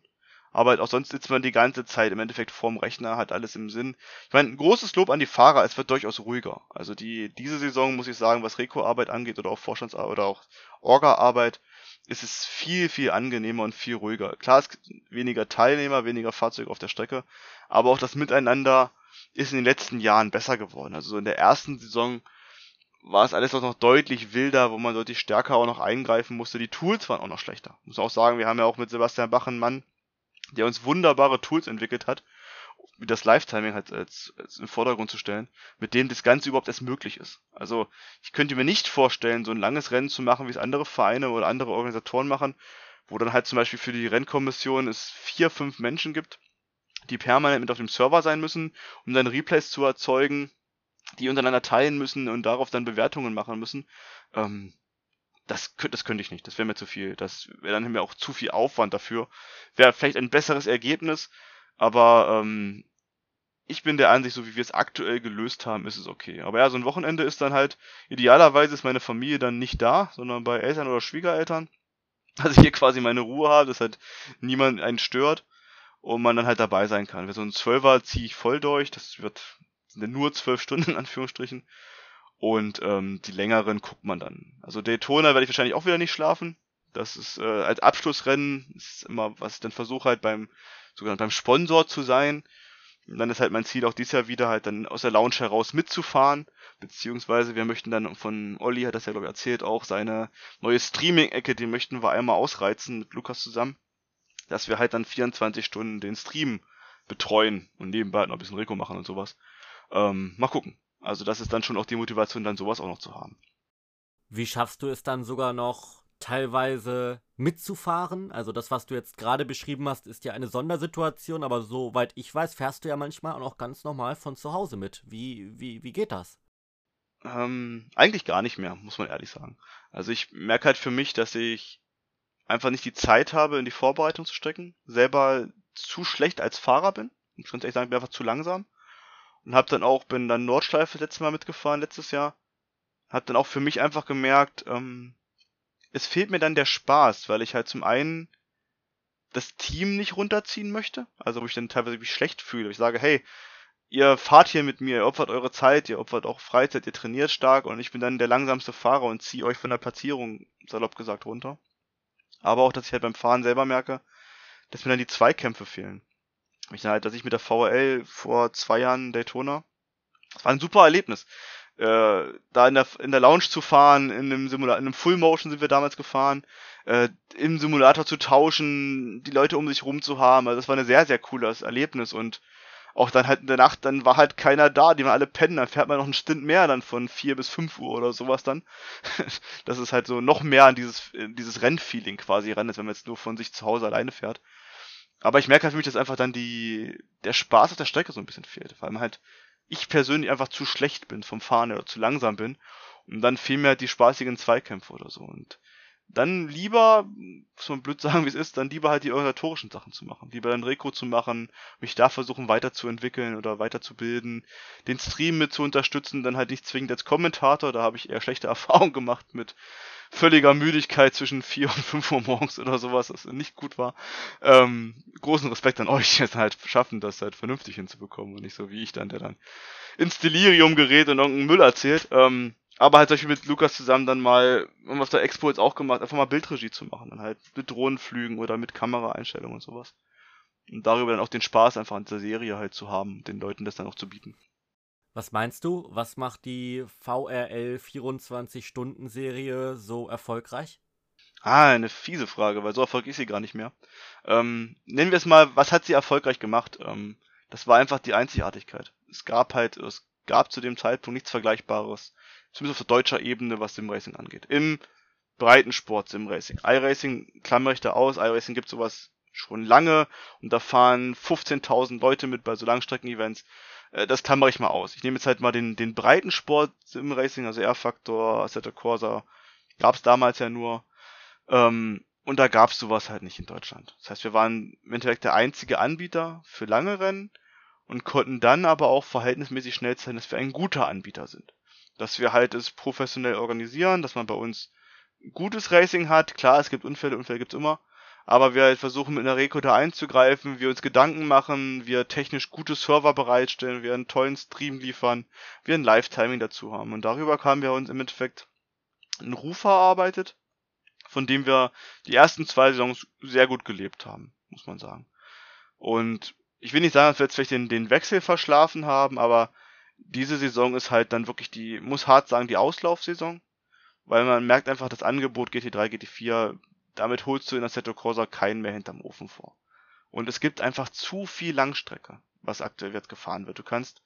aber halt auch sonst sitzt man die ganze Zeit im Endeffekt vorm Rechner, hat alles im Sinn. Ich meine, ein großes Lob an die Fahrer, es wird durchaus ruhiger. Also die, diese Saison muss ich sagen, was Reko-Arbeit angeht oder auch Vorstandsarbeit oder auch Orga-Arbeit, ist es viel, viel angenehmer und viel ruhiger. Klar, es gibt weniger Teilnehmer, weniger Fahrzeuge auf der Strecke, aber auch das Miteinander ist in den letzten Jahren besser geworden. Also so in der ersten Saison war es alles auch noch deutlich wilder, wo man deutlich stärker auch noch eingreifen musste. Die Tools waren auch noch schlechter. Muss auch sagen, wir haben ja auch mit Sebastian Bach einen Mann, der uns wunderbare Tools entwickelt hat, das Live-Timing halt als, als im Vordergrund zu stellen, mit dem das Ganze überhaupt erst möglich ist. Also ich könnte mir nicht vorstellen, so ein langes Rennen zu machen, wie es andere Vereine oder andere Organisatoren machen, wo dann halt zum Beispiel für die Rennkommission es vier, fünf Menschen gibt, die permanent mit auf dem Server sein müssen, um dann Replays zu erzeugen, die untereinander teilen müssen und darauf dann Bewertungen machen müssen. Ähm, das, das könnte ich nicht, das wäre mir zu viel. Das wäre dann mir auch zu viel Aufwand dafür. Wäre vielleicht ein besseres Ergebnis, aber ähm, ich bin der Ansicht, so wie wir es aktuell gelöst haben, ist es okay. Aber ja, so ein Wochenende ist dann halt, idealerweise ist meine Familie dann nicht da, sondern bei Eltern oder Schwiegereltern. Dass ich hier quasi meine Ruhe habe, dass halt niemand einen stört und man dann halt dabei sein kann. Für so ein Zwölfer ziehe ich voll durch, das wird sind nur zwölf Stunden in Anführungsstrichen. Und ähm, die längeren guckt man dann. Also Daytona werde ich wahrscheinlich auch wieder nicht schlafen. Das ist äh, als Abschlussrennen ist immer, was ich dann versuche halt beim sogar beim Sponsor zu sein. Und dann ist halt mein Ziel auch dieses Jahr wieder halt dann aus der Lounge heraus mitzufahren. Beziehungsweise wir möchten dann von Olli, hat das ja glaube ich erzählt, auch seine neue Streaming-Ecke, die möchten wir einmal ausreizen mit Lukas zusammen. Dass wir halt dann 24 Stunden den Stream betreuen und nebenbei halt noch ein bisschen Rico machen und sowas. Ähm, mal gucken. Also das ist dann schon auch die Motivation, dann sowas auch noch zu haben. Wie schaffst du es dann sogar noch teilweise mitzufahren. Also das, was du jetzt gerade beschrieben hast, ist ja eine Sondersituation, aber soweit ich weiß, fährst du ja manchmal auch ganz normal von zu Hause mit. Wie, wie, wie geht das? Ähm, eigentlich gar nicht mehr, muss man ehrlich sagen. Also ich merke halt für mich, dass ich einfach nicht die Zeit habe, in die Vorbereitung zu stecken. Selber zu schlecht als Fahrer bin. Ich muss ehrlich sagen, ich bin einfach zu langsam. Und hab dann auch, bin dann Nordschleife letztes Mal mitgefahren, letztes Jahr. Hab dann auch für mich einfach gemerkt, ähm, es fehlt mir dann der Spaß, weil ich halt zum einen das Team nicht runterziehen möchte, also wo ich dann teilweise mich schlecht fühle. Ich sage, hey, ihr fahrt hier mit mir, ihr opfert eure Zeit, ihr opfert auch Freizeit, ihr trainiert stark und ich bin dann der langsamste Fahrer und ziehe euch von der Platzierung, salopp gesagt, runter. Aber auch, dass ich halt beim Fahren selber merke, dass mir dann die Zweikämpfe fehlen. Ich halt, dass ich mit der VRL vor zwei Jahren Daytona, das war ein super Erlebnis äh, da in der, in der Lounge zu fahren, in einem Simulator, in einem Full Motion sind wir damals gefahren, äh, im Simulator zu tauschen, die Leute um sich rum zu haben. Also das war ein sehr, sehr cooles Erlebnis und auch dann halt in der Nacht, dann war halt keiner da, die waren alle pennen, dann fährt man noch einen Stint mehr dann von vier bis fünf Uhr oder sowas dann. das ist halt so noch mehr an dieses, dieses Rennfeeling quasi ran, als wenn man jetzt nur von sich zu Hause alleine fährt. Aber ich merke halt für mich, dass einfach dann die, der Spaß auf der Strecke so ein bisschen fehlt. Vor allem halt ich persönlich einfach zu schlecht bin vom Fahren oder zu langsam bin. Und dann fehlen mir halt die spaßigen Zweikämpfe oder so. Und dann lieber, muss man blöd sagen, wie es ist, dann lieber halt die organisatorischen Sachen zu machen. Lieber dann Reko zu machen, mich da versuchen weiterzuentwickeln oder weiterzubilden, den Stream mit zu unterstützen, dann halt nicht zwingend als Kommentator, da habe ich eher schlechte Erfahrungen gemacht mit völliger Müdigkeit zwischen 4 und 5 Uhr morgens oder sowas, was nicht gut war. Ähm, großen Respekt an euch, die jetzt halt schaffen, das halt vernünftig hinzubekommen und nicht so wie ich dann, der dann ins Delirium gerät und irgendeinen Müll erzählt. Ähm, aber halt solche mit Lukas zusammen dann mal, haben wir auf der Expo jetzt auch gemacht, einfach mal Bildregie zu machen. Dann halt mit Drohnenflügen oder mit Kameraeinstellungen und sowas. Und darüber dann auch den Spaß einfach an dieser Serie halt zu haben, den Leuten das dann auch zu bieten. Was meinst du? Was macht die VRL 24-Stunden-Serie so erfolgreich? Ah, eine fiese Frage, weil so erfolgreich ist sie gar nicht mehr. Ähm, nennen wir es mal, was hat sie erfolgreich gemacht? Ähm, das war einfach die Einzigartigkeit. Es gab halt, es gab zu dem Zeitpunkt nichts Vergleichbares, zumindest auf deutscher Ebene, was Simracing angeht. Im Breitensport Simracing. iRacing klammere ich da aus. iRacing gibt sowas schon lange und da fahren 15.000 Leute mit bei so Langstrecken-Events. Äh, das klammere ich mal aus. Ich nehme jetzt halt mal den, den Breitensport Simracing, also R-Factor, Assetto Corsa. Gab es damals ja nur. Ähm, und da gab es sowas halt nicht in Deutschland. Das heißt, wir waren im Endeffekt der einzige Anbieter für lange Rennen und konnten dann aber auch verhältnismäßig schnell zeigen, dass wir ein guter Anbieter sind. Dass wir halt es professionell organisieren, dass man bei uns gutes Racing hat. Klar, es gibt Unfälle, Unfälle gibt's immer. Aber wir halt versuchen mit einer Reco da einzugreifen, wir uns Gedanken machen, wir technisch gute Server bereitstellen, wir einen tollen Stream liefern, wir ein Live-Timing dazu haben. Und darüber haben wir uns im Endeffekt einen Ruf erarbeitet, von dem wir die ersten zwei Saisons sehr gut gelebt haben, muss man sagen. Und ich will nicht sagen, dass wir jetzt vielleicht den, den Wechsel verschlafen haben, aber diese Saison ist halt dann wirklich die, muss hart sagen, die Auslaufsaison. Weil man merkt einfach, das Angebot GT3, GT4, damit holst du in Assetto Corsa keinen mehr hinterm Ofen vor. Und es gibt einfach zu viel Langstrecke, was aktuell jetzt gefahren wird. Du kannst,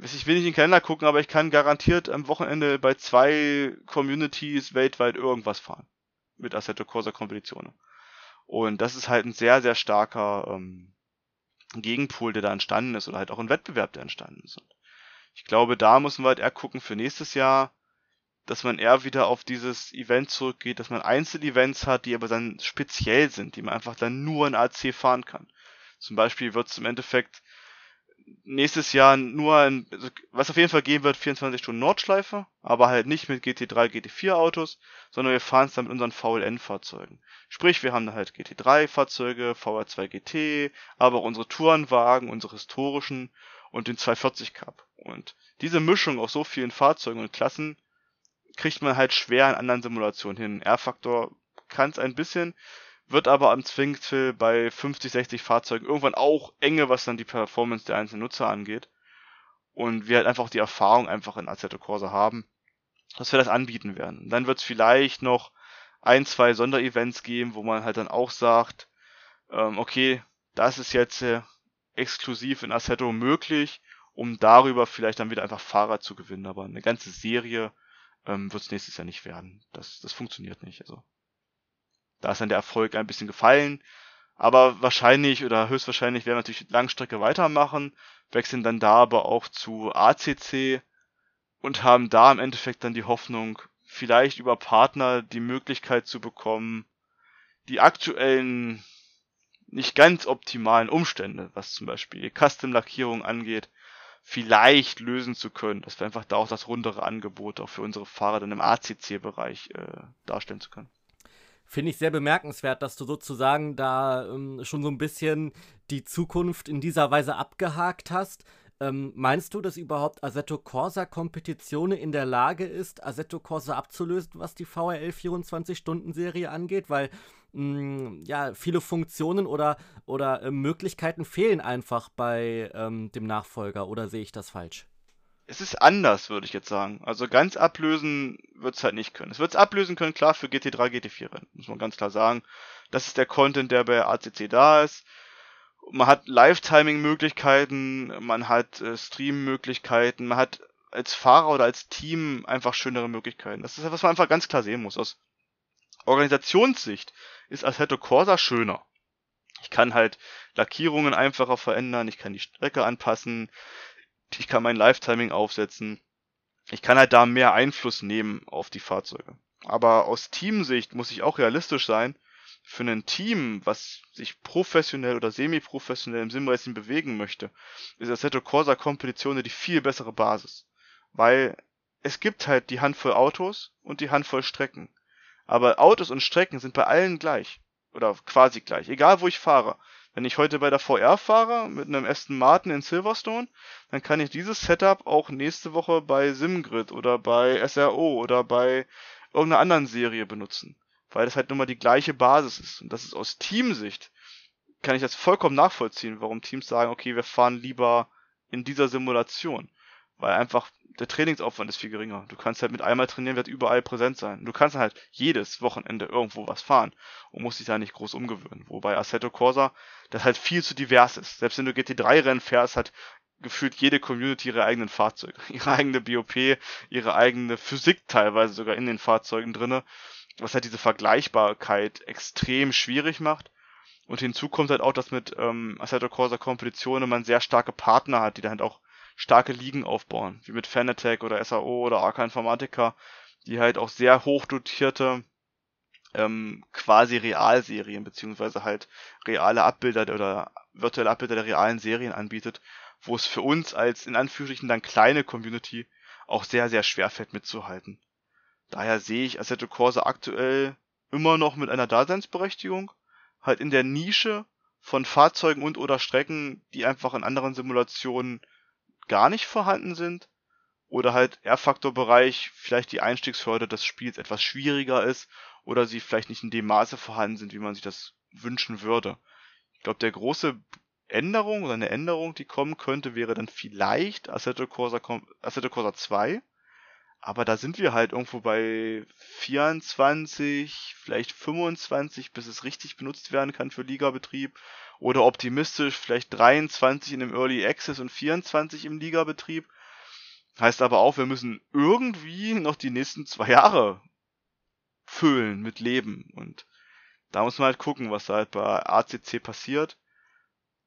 ich will nicht in den Kalender gucken, aber ich kann garantiert am Wochenende bei zwei Communities weltweit irgendwas fahren. Mit Assetto Corsa Kompetitionen. Und das ist halt ein sehr, sehr starker ähm, Gegenpol, der da entstanden ist oder halt auch ein Wettbewerb, der entstanden ist. Und ich glaube, da müssen wir halt eher gucken für nächstes Jahr, dass man eher wieder auf dieses Event zurückgeht, dass man Einzelevents hat, die aber dann speziell sind, die man einfach dann nur in AC fahren kann. Zum Beispiel wird es im Endeffekt nächstes Jahr nur ein, also was auf jeden Fall geben wird, 24 Stunden Nordschleife, aber halt nicht mit GT3, GT4 Autos, sondern wir fahren es dann mit unseren VLN-Fahrzeugen. Sprich, wir haben da halt GT3-Fahrzeuge, VR2 GT, aber auch unsere Tourenwagen, unsere historischen und den 240 Cup. Und diese Mischung aus so vielen Fahrzeugen und Klassen kriegt man halt schwer in anderen Simulationen hin. R-Faktor kann es ein bisschen, wird aber am Zwingtel bei 50, 60 Fahrzeugen irgendwann auch enge, was dann die Performance der einzelnen Nutzer angeht. Und wir halt einfach die Erfahrung einfach in Assetto Corsa haben, dass wir das anbieten werden. Dann wird es vielleicht noch ein, zwei Sonderevents geben, wo man halt dann auch sagt, ähm, okay, das ist jetzt äh, exklusiv in Assetto möglich, um darüber vielleicht dann wieder einfach Fahrer zu gewinnen. Aber eine ganze Serie ähm, wird es nächstes Jahr nicht werden. Das, das funktioniert nicht. Also da ist dann der Erfolg ein bisschen gefallen. Aber wahrscheinlich oder höchstwahrscheinlich werden wir natürlich Langstrecke weitermachen, wechseln dann da aber auch zu ACC und haben da im Endeffekt dann die Hoffnung, vielleicht über Partner die Möglichkeit zu bekommen, die aktuellen nicht ganz optimalen Umstände, was zum Beispiel Custom-Lackierung angeht, vielleicht lösen zu können, dass wir einfach da auch das rundere Angebot auch für unsere Fahrer dann im ACC-Bereich äh, darstellen zu können. Finde ich sehr bemerkenswert, dass du sozusagen da ähm, schon so ein bisschen die Zukunft in dieser Weise abgehakt hast. Ähm, meinst du, dass überhaupt Assetto Corsa Kompetitionen in der Lage ist, Assetto Corsa abzulösen, was die VRL 24-Stunden-Serie angeht? Weil mh, mm, ja, viele Funktionen oder, oder äh, Möglichkeiten fehlen einfach bei ähm, dem Nachfolger, oder sehe ich das falsch? Es ist anders, würde ich jetzt sagen. Also ganz ablösen wird es halt nicht können. Es wird es ablösen können, klar, für GT3, GT4 Rennen, muss man ganz klar sagen. Das ist der Content, der bei ACC da ist man hat Live-Timing-Möglichkeiten, man hat äh, Stream-Möglichkeiten, man hat als Fahrer oder als Team einfach schönere Möglichkeiten. Das ist was man einfach ganz klar sehen muss. Aus Organisationssicht ist Assetto Corsa schöner. Ich kann halt Lackierungen einfacher verändern, ich kann die Strecke anpassen, ich kann mein Live-Timing aufsetzen. Ich kann halt da mehr Einfluss nehmen auf die Fahrzeuge. Aber aus Teamsicht muss ich auch realistisch sein für ein Team, was sich professionell oder semi-professionell im Simracing bewegen möchte, ist Assetto Corsa Kompetition die viel bessere Basis. Weil es gibt halt die Handvoll Autos und die Handvoll Strecken. Aber Autos und Strecken sind bei allen gleich. Oder quasi gleich. Egal wo ich fahre. Wenn ich heute bei der VR fahre, mit einem Aston Martin in Silverstone, dann kann ich dieses Setup auch nächste Woche bei SimGrid oder bei SRO oder bei irgendeiner anderen Serie benutzen weil das halt nun mal die gleiche Basis ist. Und das ist aus Teamsicht, kann ich das vollkommen nachvollziehen, warum Teams sagen, okay, wir fahren lieber in dieser Simulation. Weil einfach der Trainingsaufwand ist viel geringer. Du kannst halt mit einmal trainieren, wird überall präsent sein. Du kannst halt jedes Wochenende irgendwo was fahren und musst dich da nicht groß umgewöhnen. Wobei Assetto Corsa das halt viel zu divers ist. Selbst wenn du GT3-Rennen fährst, hat gefühlt jede Community ihre eigenen Fahrzeuge, ihre eigene BOP, ihre eigene Physik teilweise sogar in den Fahrzeugen drinne was halt diese Vergleichbarkeit extrem schwierig macht. Und hinzu kommt halt auch, dass mit ähm, Assetto Corsa Kompetitionen man sehr starke Partner hat, die dann halt auch starke Ligen aufbauen, wie mit Fanatec oder SAO oder Arca Informatica, die halt auch sehr hoch dotierte ähm, quasi Realserien beziehungsweise halt reale Abbilder oder virtuelle Abbilder der realen Serien anbietet, wo es für uns als in Anführungsstrichen dann kleine Community auch sehr, sehr schwer fällt mitzuhalten. Daher sehe ich Assetto Corsa aktuell immer noch mit einer Daseinsberechtigung, halt in der Nische von Fahrzeugen und oder Strecken, die einfach in anderen Simulationen gar nicht vorhanden sind oder halt R-Faktor-Bereich vielleicht die Einstiegshürde des Spiels etwas schwieriger ist oder sie vielleicht nicht in dem Maße vorhanden sind, wie man sich das wünschen würde. Ich glaube, der große Änderung oder eine Änderung, die kommen könnte, wäre dann vielleicht Assetto Corsa, Assetto Corsa 2, aber da sind wir halt irgendwo bei 24, vielleicht 25, bis es richtig benutzt werden kann für Ligabetrieb. Oder optimistisch vielleicht 23 in dem Early Access und 24 im Ligabetrieb. Heißt aber auch, wir müssen irgendwie noch die nächsten zwei Jahre füllen mit Leben. Und da muss man halt gucken, was da halt bei ACC passiert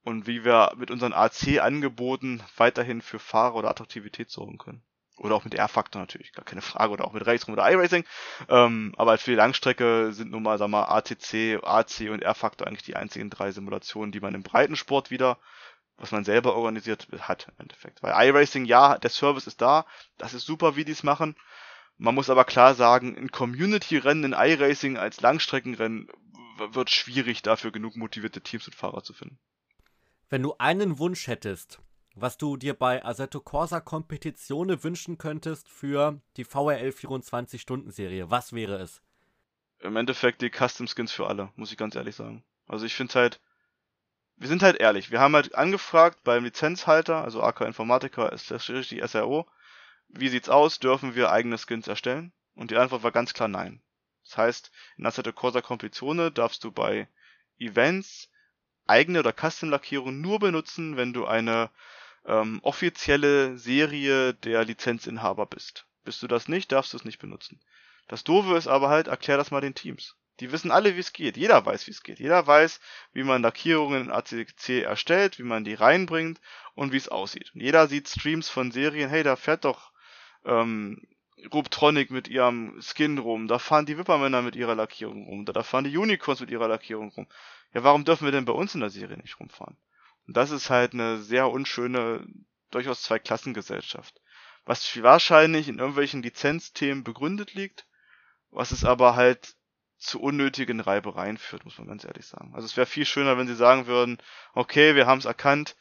und wie wir mit unseren AC-Angeboten weiterhin für Fahrer oder Attraktivität sorgen können. Oder auch mit R-Faktor natürlich, gar keine Frage. Oder auch mit Racing oder iRacing. Ähm, aber für die Langstrecke sind nun mal, sag mal, ATC, AC und R-Faktor eigentlich die einzigen drei Simulationen, die man im Breitensport wieder, was man selber organisiert hat, im Endeffekt. Weil iRacing, ja, der Service ist da. Das ist super, wie die es machen. Man muss aber klar sagen, ein Community-Rennen in iRacing als Langstreckenrennen wird schwierig, dafür genug motivierte Teams und Fahrer zu finden. Wenn du einen Wunsch hättest, was du dir bei Assetto Corsa Kompetitionen wünschen könntest für die VRL 24-Stunden-Serie. Was wäre es? Im Endeffekt die Custom Skins für alle, muss ich ganz ehrlich sagen. Also ich finde halt, wir sind halt ehrlich. Wir haben halt angefragt beim Lizenzhalter, also AK das richtig SRO. Wie sieht's aus? Dürfen wir eigene Skins erstellen? Und die Antwort war ganz klar nein. Das heißt, in Assetto Corsa Kompetitionen darfst du bei Events eigene oder Custom-Lackierung nur benutzen, wenn du eine ähm, offizielle Serie der Lizenzinhaber bist. Bist du das nicht, darfst du es nicht benutzen. Das Doofe ist aber halt, erklär das mal den Teams. Die wissen alle, wie es geht. Jeder weiß, wie es geht. Jeder weiß, wie man Lackierungen in ACC erstellt, wie man die reinbringt und wie es aussieht. Und jeder sieht Streams von Serien, hey, da fährt doch ähm, Rubtronic mit ihrem Skin rum, da fahren die Wippermänner mit ihrer Lackierung rum, da fahren die Unicorns mit ihrer Lackierung rum. Ja, warum dürfen wir denn bei uns in der Serie nicht rumfahren? Und das ist halt eine sehr unschöne, durchaus Zweiklassengesellschaft. Was wahrscheinlich in irgendwelchen Lizenzthemen begründet liegt, was es aber halt zu unnötigen Reibereien führt, muss man ganz ehrlich sagen. Also es wäre viel schöner, wenn sie sagen würden, okay, wir haben es erkannt,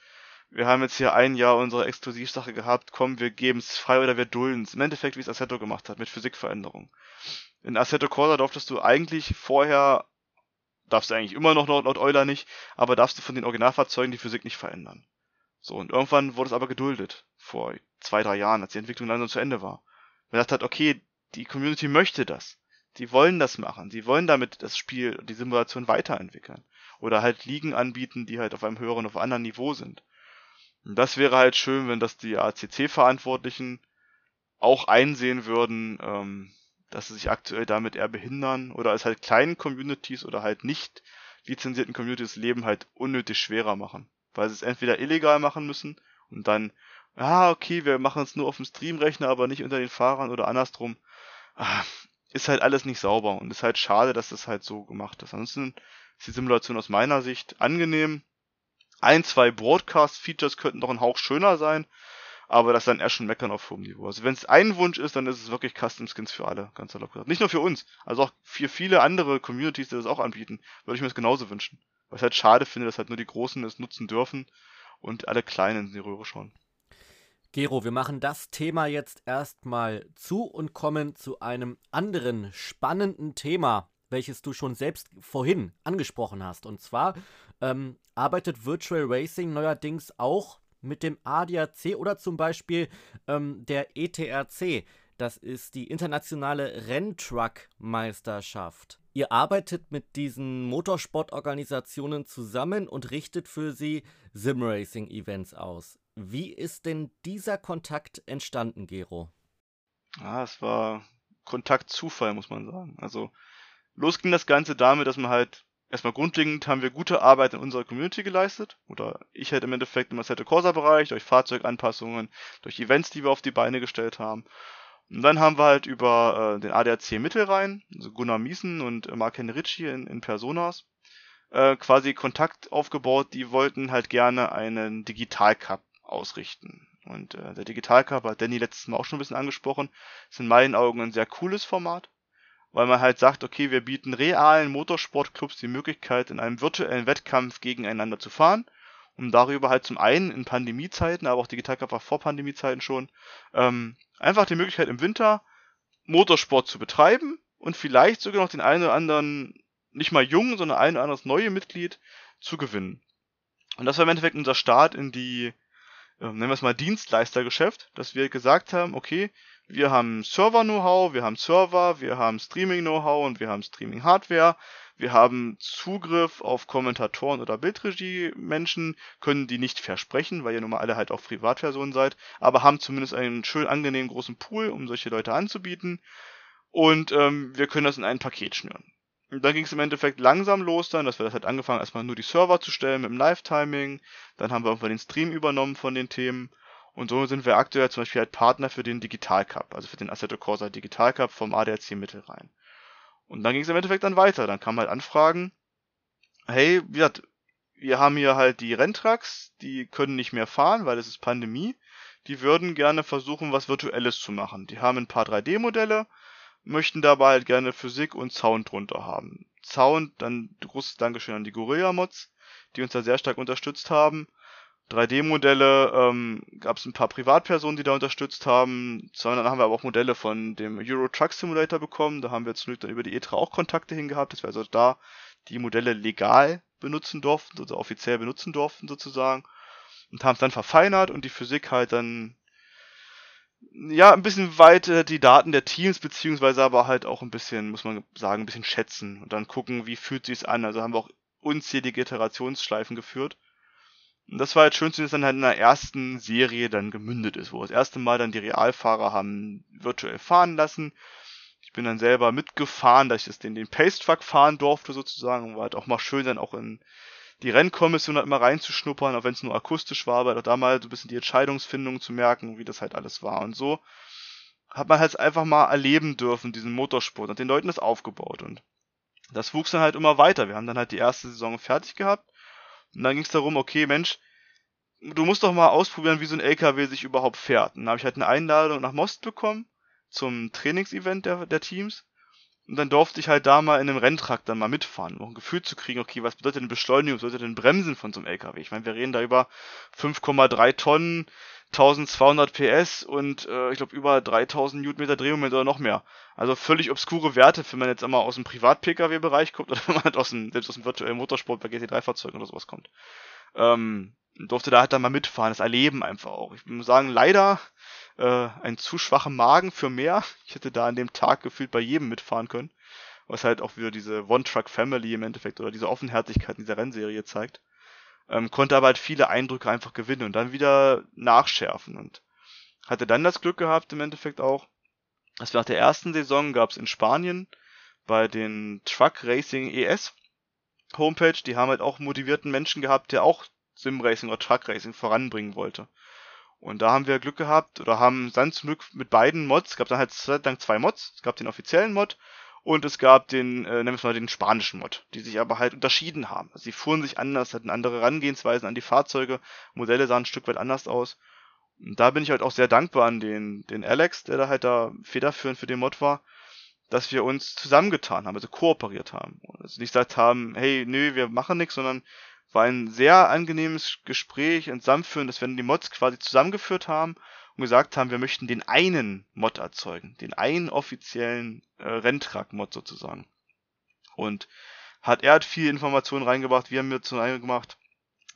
wir haben jetzt hier ein Jahr unsere Exklusivsache gehabt, komm, wir geben es frei oder wir dulden es. Im Endeffekt, wie es Assetto gemacht hat, mit Physikveränderung. In Assetto Corsa durftest du eigentlich vorher darfst du eigentlich immer noch laut Euler nicht, aber darfst du von den Originalfahrzeugen die Physik nicht verändern. So, und irgendwann wurde es aber geduldet, vor zwei, drei Jahren, als die Entwicklung langsam zu Ende war. Man dachte hat, okay, die Community möchte das. Die wollen das machen. Sie wollen damit das Spiel, die Simulation weiterentwickeln. Oder halt Ligen anbieten, die halt auf einem höheren, auf einem anderen Niveau sind. Und das wäre halt schön, wenn das die ACC-Verantwortlichen auch einsehen würden, ähm, dass sie sich aktuell damit eher behindern oder es halt kleinen Communities oder halt nicht lizenzierten Communities Leben halt unnötig schwerer machen. Weil sie es entweder illegal machen müssen und dann, ah, okay, wir machen es nur auf dem Streamrechner, aber nicht unter den Fahrern oder andersrum. Ah, ist halt alles nicht sauber und ist halt schade, dass das halt so gemacht ist. Ansonsten ist die Simulation aus meiner Sicht angenehm. Ein, zwei Broadcast-Features könnten noch ein Hauch schöner sein, aber das ist dann eher schon meckern auf hohem Niveau. Also wenn es ein Wunsch ist, dann ist es wirklich Custom Skins für alle, ganz salopp gesagt. Nicht nur für uns, also auch für viele andere Communities, die das auch anbieten, würde ich mir das genauso wünschen. Weil ich halt schade finde, dass halt nur die Großen es nutzen dürfen und alle Kleinen in die Röhre schauen. Gero, wir machen das Thema jetzt erstmal zu und kommen zu einem anderen spannenden Thema, welches du schon selbst vorhin angesprochen hast. Und zwar ähm, arbeitet Virtual Racing neuerdings auch mit dem ADAC oder zum Beispiel ähm, der ETRC. Das ist die internationale Renntruck-Meisterschaft. Ihr arbeitet mit diesen Motorsportorganisationen zusammen und richtet für sie Simracing-Events aus. Wie ist denn dieser Kontakt entstanden, Gero? Ah, es war Kontaktzufall, muss man sagen. Also, los ging das Ganze damit, dass man halt erstmal grundlegend haben wir gute Arbeit in unserer Community geleistet. Oder ich halt im Endeffekt im Assetto Corsa Bereich, durch Fahrzeuganpassungen, durch Events, die wir auf die Beine gestellt haben. Und dann haben wir halt über äh, den ADAC Mittelrhein, also Gunnar Miesen und äh, Mark Henricci in, in Personas, äh, quasi Kontakt aufgebaut. Die wollten halt gerne einen Digital Cup ausrichten. Und äh, der Digital Cup hat Danny letztes Mal auch schon ein bisschen angesprochen. Ist in meinen Augen ein sehr cooles Format weil man halt sagt, okay, wir bieten realen Motorsportclubs die Möglichkeit, in einem virtuellen Wettkampf gegeneinander zu fahren, um darüber halt zum einen in Pandemiezeiten, aber auch Digitalcup war vor Pandemiezeiten schon, ähm, einfach die Möglichkeit im Winter Motorsport zu betreiben und vielleicht sogar noch den einen oder anderen, nicht mal jungen, sondern ein oder anderes neue Mitglied zu gewinnen. Und das war im Endeffekt unser Start in die, äh, nennen wir es mal Dienstleistergeschäft, dass wir gesagt haben, okay, wir haben Server-Know-how, wir haben Server, wir haben Streaming-Know-how und wir haben Streaming-Hardware. Wir haben Zugriff auf Kommentatoren oder Bildregie-Menschen, können die nicht versprechen, weil ihr nun mal alle halt auch Privatpersonen seid, aber haben zumindest einen schön angenehmen großen Pool, um solche Leute anzubieten. Und ähm, wir können das in ein Paket schnüren. Und dann ging es im Endeffekt langsam los dann, dass wir das halt angefangen, erstmal nur die Server zu stellen mit dem Live-Timing. Dann haben wir irgendwann den Stream übernommen von den Themen. Und so sind wir aktuell zum Beispiel halt Partner für den Digital Cup, also für den Assetto Corsa Digital Cup vom ADAC Mittelrhein. Und dann ging es im Endeffekt dann weiter. Dann kamen halt Anfragen, hey, wie gesagt, wir haben hier halt die Renntrucks, die können nicht mehr fahren, weil es ist Pandemie. Die würden gerne versuchen, was Virtuelles zu machen. Die haben ein paar 3D-Modelle, möchten dabei halt gerne Physik und Sound drunter haben. Sound, dann großes Dankeschön an die Gorilla Mods, die uns da sehr stark unterstützt haben 3D-Modelle ähm, gab es ein paar Privatpersonen, die da unterstützt haben. Sondern haben wir aber auch Modelle von dem Euro Truck Simulator bekommen. Da haben wir zum Glück dann über die E3 auch Kontakte hingehabt, dass wir also da die Modelle legal benutzen durften, also offiziell benutzen durften sozusagen. Und haben es dann verfeinert und die Physik halt dann ja, ein bisschen weiter die Daten der Teams, beziehungsweise aber halt auch ein bisschen, muss man sagen, ein bisschen schätzen und dann gucken, wie fühlt sich's an. Also haben wir auch unzählige Iterationsschleifen geführt. Und das war halt schön, dass dann halt in der ersten Serie dann gemündet ist, wo das erste Mal dann die Realfahrer haben virtuell fahren lassen. Ich bin dann selber mitgefahren, dass ich das den, den Pace fahren durfte sozusagen, war halt auch mal schön dann auch in die Rennkommission halt immer reinzuschnuppern, auch wenn es nur akustisch war, aber da mal so ein bisschen die Entscheidungsfindung zu merken, wie das halt alles war und so. Hat man halt einfach mal erleben dürfen, diesen Motorsport und den Leuten das aufgebaut und das wuchs dann halt immer weiter. Wir haben dann halt die erste Saison fertig gehabt und dann ging es darum, okay, Mensch, du musst doch mal ausprobieren, wie so ein LKW sich überhaupt fährt. Und dann habe ich halt eine Einladung nach Most bekommen zum Trainingsevent der, der Teams und dann durfte ich halt da mal in einem Renntrakt dann mal mitfahren, um ein Gefühl zu kriegen, okay, was bedeutet denn Beschleunigung, was bedeutet denn Bremsen von so einem LKW? Ich meine, wir reden da über 5,3 Tonnen, 1200 PS und äh, ich glaube über 3000 Newtonmeter Drehmoment oder noch mehr. Also völlig obskure Werte, wenn man jetzt einmal aus dem Privat-Pkw-Bereich kommt oder wenn man halt aus dem, selbst aus dem virtuellen Motorsport bei GT3-Fahrzeugen oder sowas kommt. Ähm, durfte da halt dann mal mitfahren, das erleben einfach auch. Ich muss sagen, leider äh, einen zu schwachen Magen für mehr. Ich hätte da an dem Tag gefühlt bei jedem mitfahren können. Was halt auch wieder diese One-Truck-Family im Endeffekt oder diese Offenherzigkeit in dieser Rennserie zeigt. Ähm, konnte aber halt viele Eindrücke einfach gewinnen und dann wieder nachschärfen und hatte dann das Glück gehabt im Endeffekt auch, dass nach der ersten Saison gab es in Spanien bei den Truck Racing ES Homepage, die haben halt auch motivierten Menschen gehabt, der auch Sim Racing oder Truck Racing voranbringen wollte. Und da haben wir Glück gehabt oder haben dann zum Glück mit beiden Mods, es gab dann halt lang zwei Mods, es gab den offiziellen Mod und es gab den, äh, nennen wir mal den spanischen Mod, die sich aber halt unterschieden haben. Also sie fuhren sich anders, hatten andere Herangehensweisen an die Fahrzeuge, Modelle sahen ein Stück weit anders aus. Und da bin ich halt auch sehr dankbar an den, den Alex, der da halt da federführend für den Mod war, dass wir uns zusammengetan haben, also kooperiert haben. Also nicht gesagt haben, hey, nö, wir machen nichts, sondern war ein sehr angenehmes Gespräch und Samtführen, dass wir die Mods quasi zusammengeführt haben und gesagt haben, wir möchten den einen Mod erzeugen, den einen offiziellen äh, Renntrack-Mod sozusagen. Und hat er hat viel Informationen reingebracht, wir haben mir zu gemacht.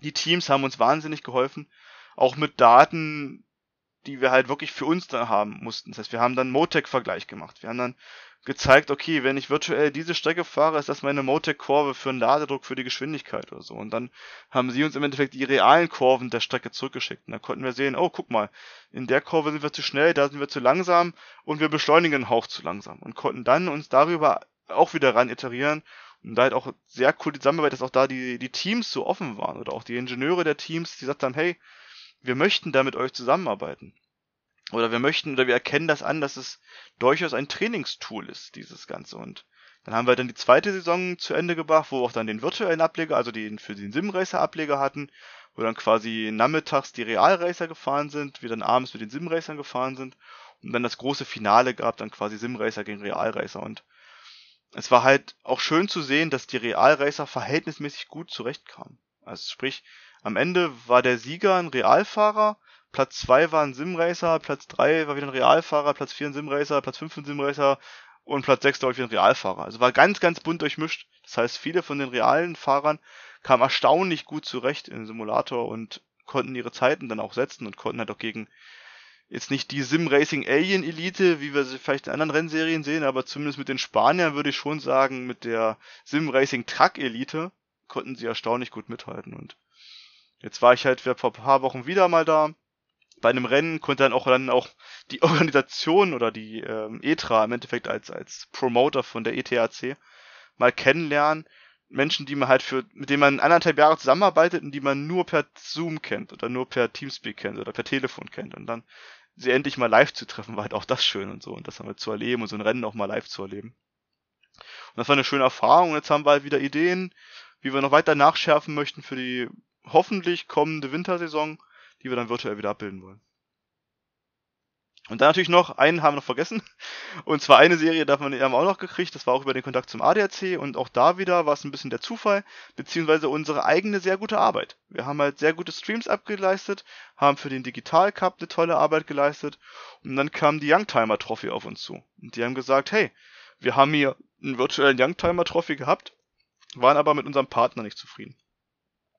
Die Teams haben uns wahnsinnig geholfen, auch mit Daten, die wir halt wirklich für uns da haben mussten. Das heißt, wir haben dann Motec-Vergleich gemacht. Wir haben dann gezeigt, okay, wenn ich virtuell diese Strecke fahre, ist das meine Motec-Kurve für einen Ladedruck für die Geschwindigkeit oder so. Und dann haben sie uns im Endeffekt die realen Kurven der Strecke zurückgeschickt. Und dann konnten wir sehen, oh, guck mal, in der Kurve sind wir zu schnell, da sind wir zu langsam und wir beschleunigen einen Hauch zu langsam. Und konnten dann uns darüber auch wieder ran iterieren. Und da halt auch sehr cool die Zusammenarbeit, dass auch da die, die Teams so offen waren oder auch die Ingenieure der Teams, die gesagt haben, hey, wir möchten da mit euch zusammenarbeiten oder wir möchten oder wir erkennen das an, dass es durchaus ein Trainingstool ist, dieses Ganze. Und dann haben wir dann die zweite Saison zu Ende gebracht, wo wir auch dann den virtuellen Ableger, also den für den Simracer Ableger hatten, wo dann quasi nachmittags die Realracer gefahren sind, wir dann abends mit den Simracern gefahren sind und dann das große Finale gab, dann quasi Simracer gegen Realracer und es war halt auch schön zu sehen, dass die Realracer verhältnismäßig gut zurechtkamen. Also sprich, am Ende war der Sieger ein Realfahrer, Platz 2 war ein Simracer, Platz 3 war wieder ein Realfahrer, Platz 4 ein Simracer, Platz 5 ein Simracer und Platz 6 glaube wieder ein Realfahrer. Also war ganz, ganz bunt durchmischt. Das heißt, viele von den realen Fahrern kamen erstaunlich gut zurecht im Simulator und konnten ihre Zeiten dann auch setzen und konnten halt auch gegen jetzt nicht die Sim Racing Alien Elite, wie wir sie vielleicht in anderen Rennserien sehen, aber zumindest mit den Spaniern würde ich schon sagen, mit der Sim Racing Truck Elite konnten sie erstaunlich gut mithalten und jetzt war ich halt vor ein paar Wochen wieder mal da bei einem Rennen konnte dann auch dann auch die Organisation oder die ähm, ETRA im Endeffekt als als Promoter von der ETAC mal kennenlernen. Menschen, die man halt für, mit denen man anderthalb Jahre zusammenarbeitet und die man nur per Zoom kennt oder nur per Teamspeak kennt oder per Telefon kennt und dann sie endlich mal live zu treffen, war halt auch das schön und so und das haben wir zu erleben und so ein Rennen auch mal live zu erleben. Und das war eine schöne Erfahrung und jetzt haben wir halt wieder Ideen, wie wir noch weiter nachschärfen möchten für die hoffentlich kommende Wintersaison die wir dann virtuell wieder abbilden wollen. Und dann natürlich noch, einen haben wir noch vergessen. Und zwar eine Serie darf man, haben wir auch noch gekriegt. Das war auch über den Kontakt zum ADAC. Und auch da wieder war es ein bisschen der Zufall, beziehungsweise unsere eigene sehr gute Arbeit. Wir haben halt sehr gute Streams abgeleistet, haben für den Digital Cup eine tolle Arbeit geleistet. Und dann kam die Youngtimer Trophy auf uns zu. Und die haben gesagt, hey, wir haben hier einen virtuellen Youngtimer Trophy gehabt, waren aber mit unserem Partner nicht zufrieden.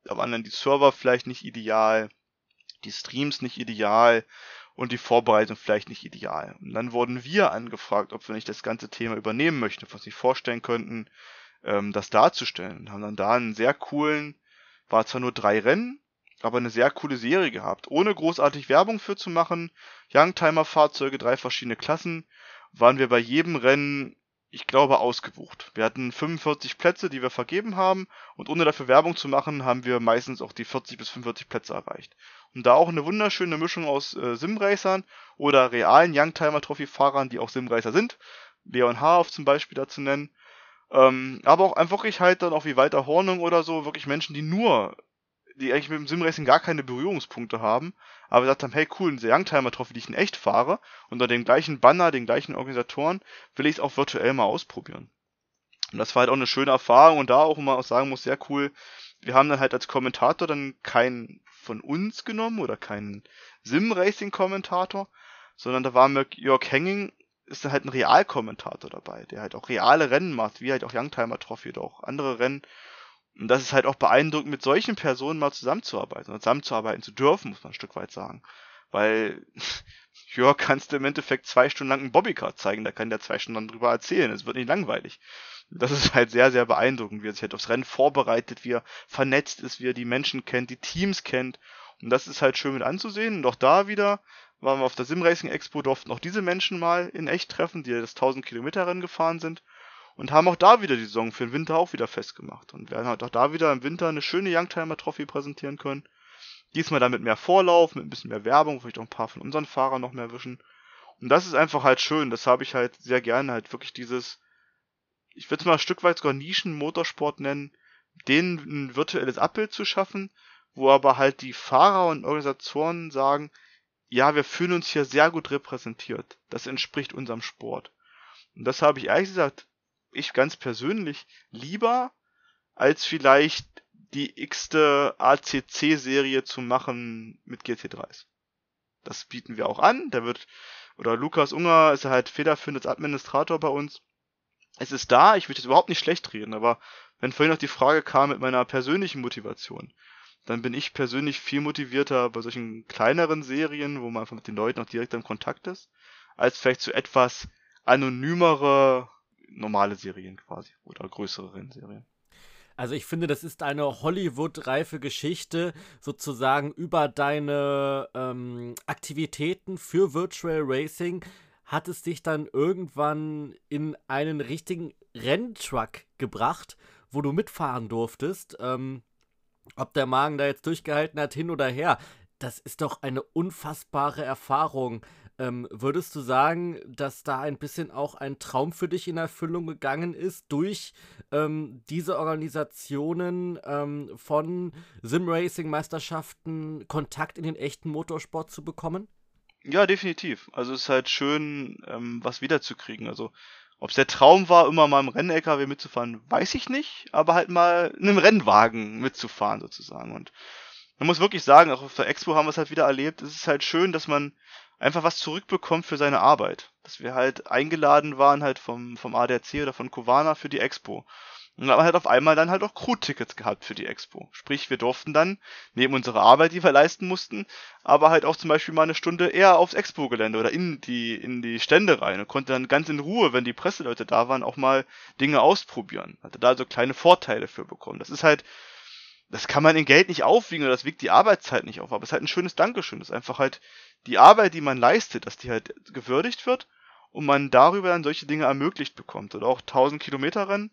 Da waren dann die Server vielleicht nicht ideal, die Streams nicht ideal und die Vorbereitung vielleicht nicht ideal. Und dann wurden wir angefragt, ob wir nicht das ganze Thema übernehmen möchten, ob wir vorstellen könnten, ähm, das darzustellen. Und haben dann da einen sehr coolen, war zwar nur drei Rennen, aber eine sehr coole Serie gehabt. Ohne großartig Werbung für zu machen, Youngtimer-Fahrzeuge, drei verschiedene Klassen, waren wir bei jedem Rennen ich glaube, ausgebucht. Wir hatten 45 Plätze, die wir vergeben haben und ohne dafür Werbung zu machen, haben wir meistens auch die 40 bis 45 Plätze erreicht. Und da auch eine wunderschöne Mischung aus äh, Simracern oder realen Youngtimer Trophy Fahrern, die auch Simracer sind. Leon Haaf zum Beispiel dazu nennen. Ähm, aber auch einfach ich halt dann auch wie Walter Hornung oder so, wirklich Menschen, die nur die eigentlich mit dem Simracing gar keine Berührungspunkte haben, aber gesagt haben, hey cool, ein Youngtimer-Trophy, die ich in echt fahre, unter dem gleichen Banner, den gleichen Organisatoren, will ich es auch virtuell mal ausprobieren. Und das war halt auch eine schöne Erfahrung und da auch, auch sagen muss, sehr cool, wir haben dann halt als Kommentator dann keinen von uns genommen oder keinen Sim-Racing-Kommentator, sondern da war Jörg Henning, ist dann halt ein Realkommentator dabei, der halt auch reale Rennen macht, wie halt auch Youngtimer Trophy oder auch andere Rennen und das ist halt auch beeindruckend, mit solchen Personen mal zusammenzuarbeiten und zusammenzuarbeiten zu dürfen, muss man ein Stück weit sagen. Weil, ja, kannst du im Endeffekt zwei Stunden lang einen Bobbycar zeigen, da kann der zwei Stunden drüber erzählen, es wird nicht langweilig. Das ist halt sehr, sehr beeindruckend, wie er sich halt aufs Rennen vorbereitet, wie er vernetzt ist, wie er die Menschen kennt, die Teams kennt. Und das ist halt schön mit anzusehen. Und auch da wieder waren wir auf der Simracing Expo, durften auch diese Menschen mal in echt treffen, die das 1000 Kilometer Rennen gefahren sind und haben auch da wieder die Saison für den Winter auch wieder festgemacht und werden halt auch da wieder im Winter eine schöne Youngtimer Trophy präsentieren können. Diesmal dann mit mehr Vorlauf, mit ein bisschen mehr Werbung, vielleicht auch ein paar von unseren Fahrern noch mehr wischen. Und das ist einfach halt schön. Das habe ich halt sehr gerne, halt wirklich dieses, ich würde es mal ein Stück weit sogar Nischen-Motorsport nennen, denen ein virtuelles Abbild zu schaffen, wo aber halt die Fahrer und Organisatoren sagen, ja, wir fühlen uns hier sehr gut repräsentiert. Das entspricht unserem Sport. Und das habe ich ehrlich gesagt ich ganz persönlich lieber, als vielleicht die x-te ACC-Serie zu machen mit GT3s. Das bieten wir auch an. Der wird, oder Lukas Unger ist halt federführend als Administrator bei uns. Es ist da, ich will das überhaupt nicht schlecht reden, aber wenn vorhin noch die Frage kam mit meiner persönlichen Motivation, dann bin ich persönlich viel motivierter bei solchen kleineren Serien, wo man einfach mit den Leuten auch direkt im Kontakt ist, als vielleicht zu etwas anonymere normale Serien quasi oder größere Rennserien. Also ich finde, das ist eine Hollywood-reife Geschichte, sozusagen über deine ähm, Aktivitäten für Virtual Racing hat es dich dann irgendwann in einen richtigen Renntruck gebracht, wo du mitfahren durftest. Ähm, ob der Magen da jetzt durchgehalten hat, hin oder her, das ist doch eine unfassbare Erfahrung. Ähm, würdest du sagen, dass da ein bisschen auch ein Traum für dich in Erfüllung gegangen ist, durch ähm, diese Organisationen ähm, von Simracing-Meisterschaften Kontakt in den echten Motorsport zu bekommen? Ja, definitiv. Also es ist halt schön, ähm, was wiederzukriegen. Also ob es der Traum war, immer mal im Renn-LKW mitzufahren, weiß ich nicht, aber halt mal in einem Rennwagen mitzufahren sozusagen. Und man muss wirklich sagen, auch auf der Expo haben wir es halt wieder erlebt. Es ist halt schön, dass man einfach was zurückbekommt für seine Arbeit. Dass wir halt eingeladen waren halt vom, vom ADAC oder von Kovana für die Expo. Und haben halt auf einmal dann halt auch Crew-Tickets gehabt für die Expo. Sprich, wir durften dann, neben unserer Arbeit, die wir leisten mussten, aber halt auch zum Beispiel mal eine Stunde eher aufs Expo-Gelände oder in die, in die Stände rein und konnte dann ganz in Ruhe, wenn die Presseleute da waren, auch mal Dinge ausprobieren. Hatte da so kleine Vorteile für bekommen. Das ist halt, das kann man in Geld nicht aufwiegen oder das wiegt die Arbeitszeit nicht auf, aber es ist halt ein schönes Dankeschön. Das ist einfach halt die Arbeit, die man leistet, dass die halt gewürdigt wird und man darüber dann solche Dinge ermöglicht bekommt. Oder auch 1000 Kilometer Rennen.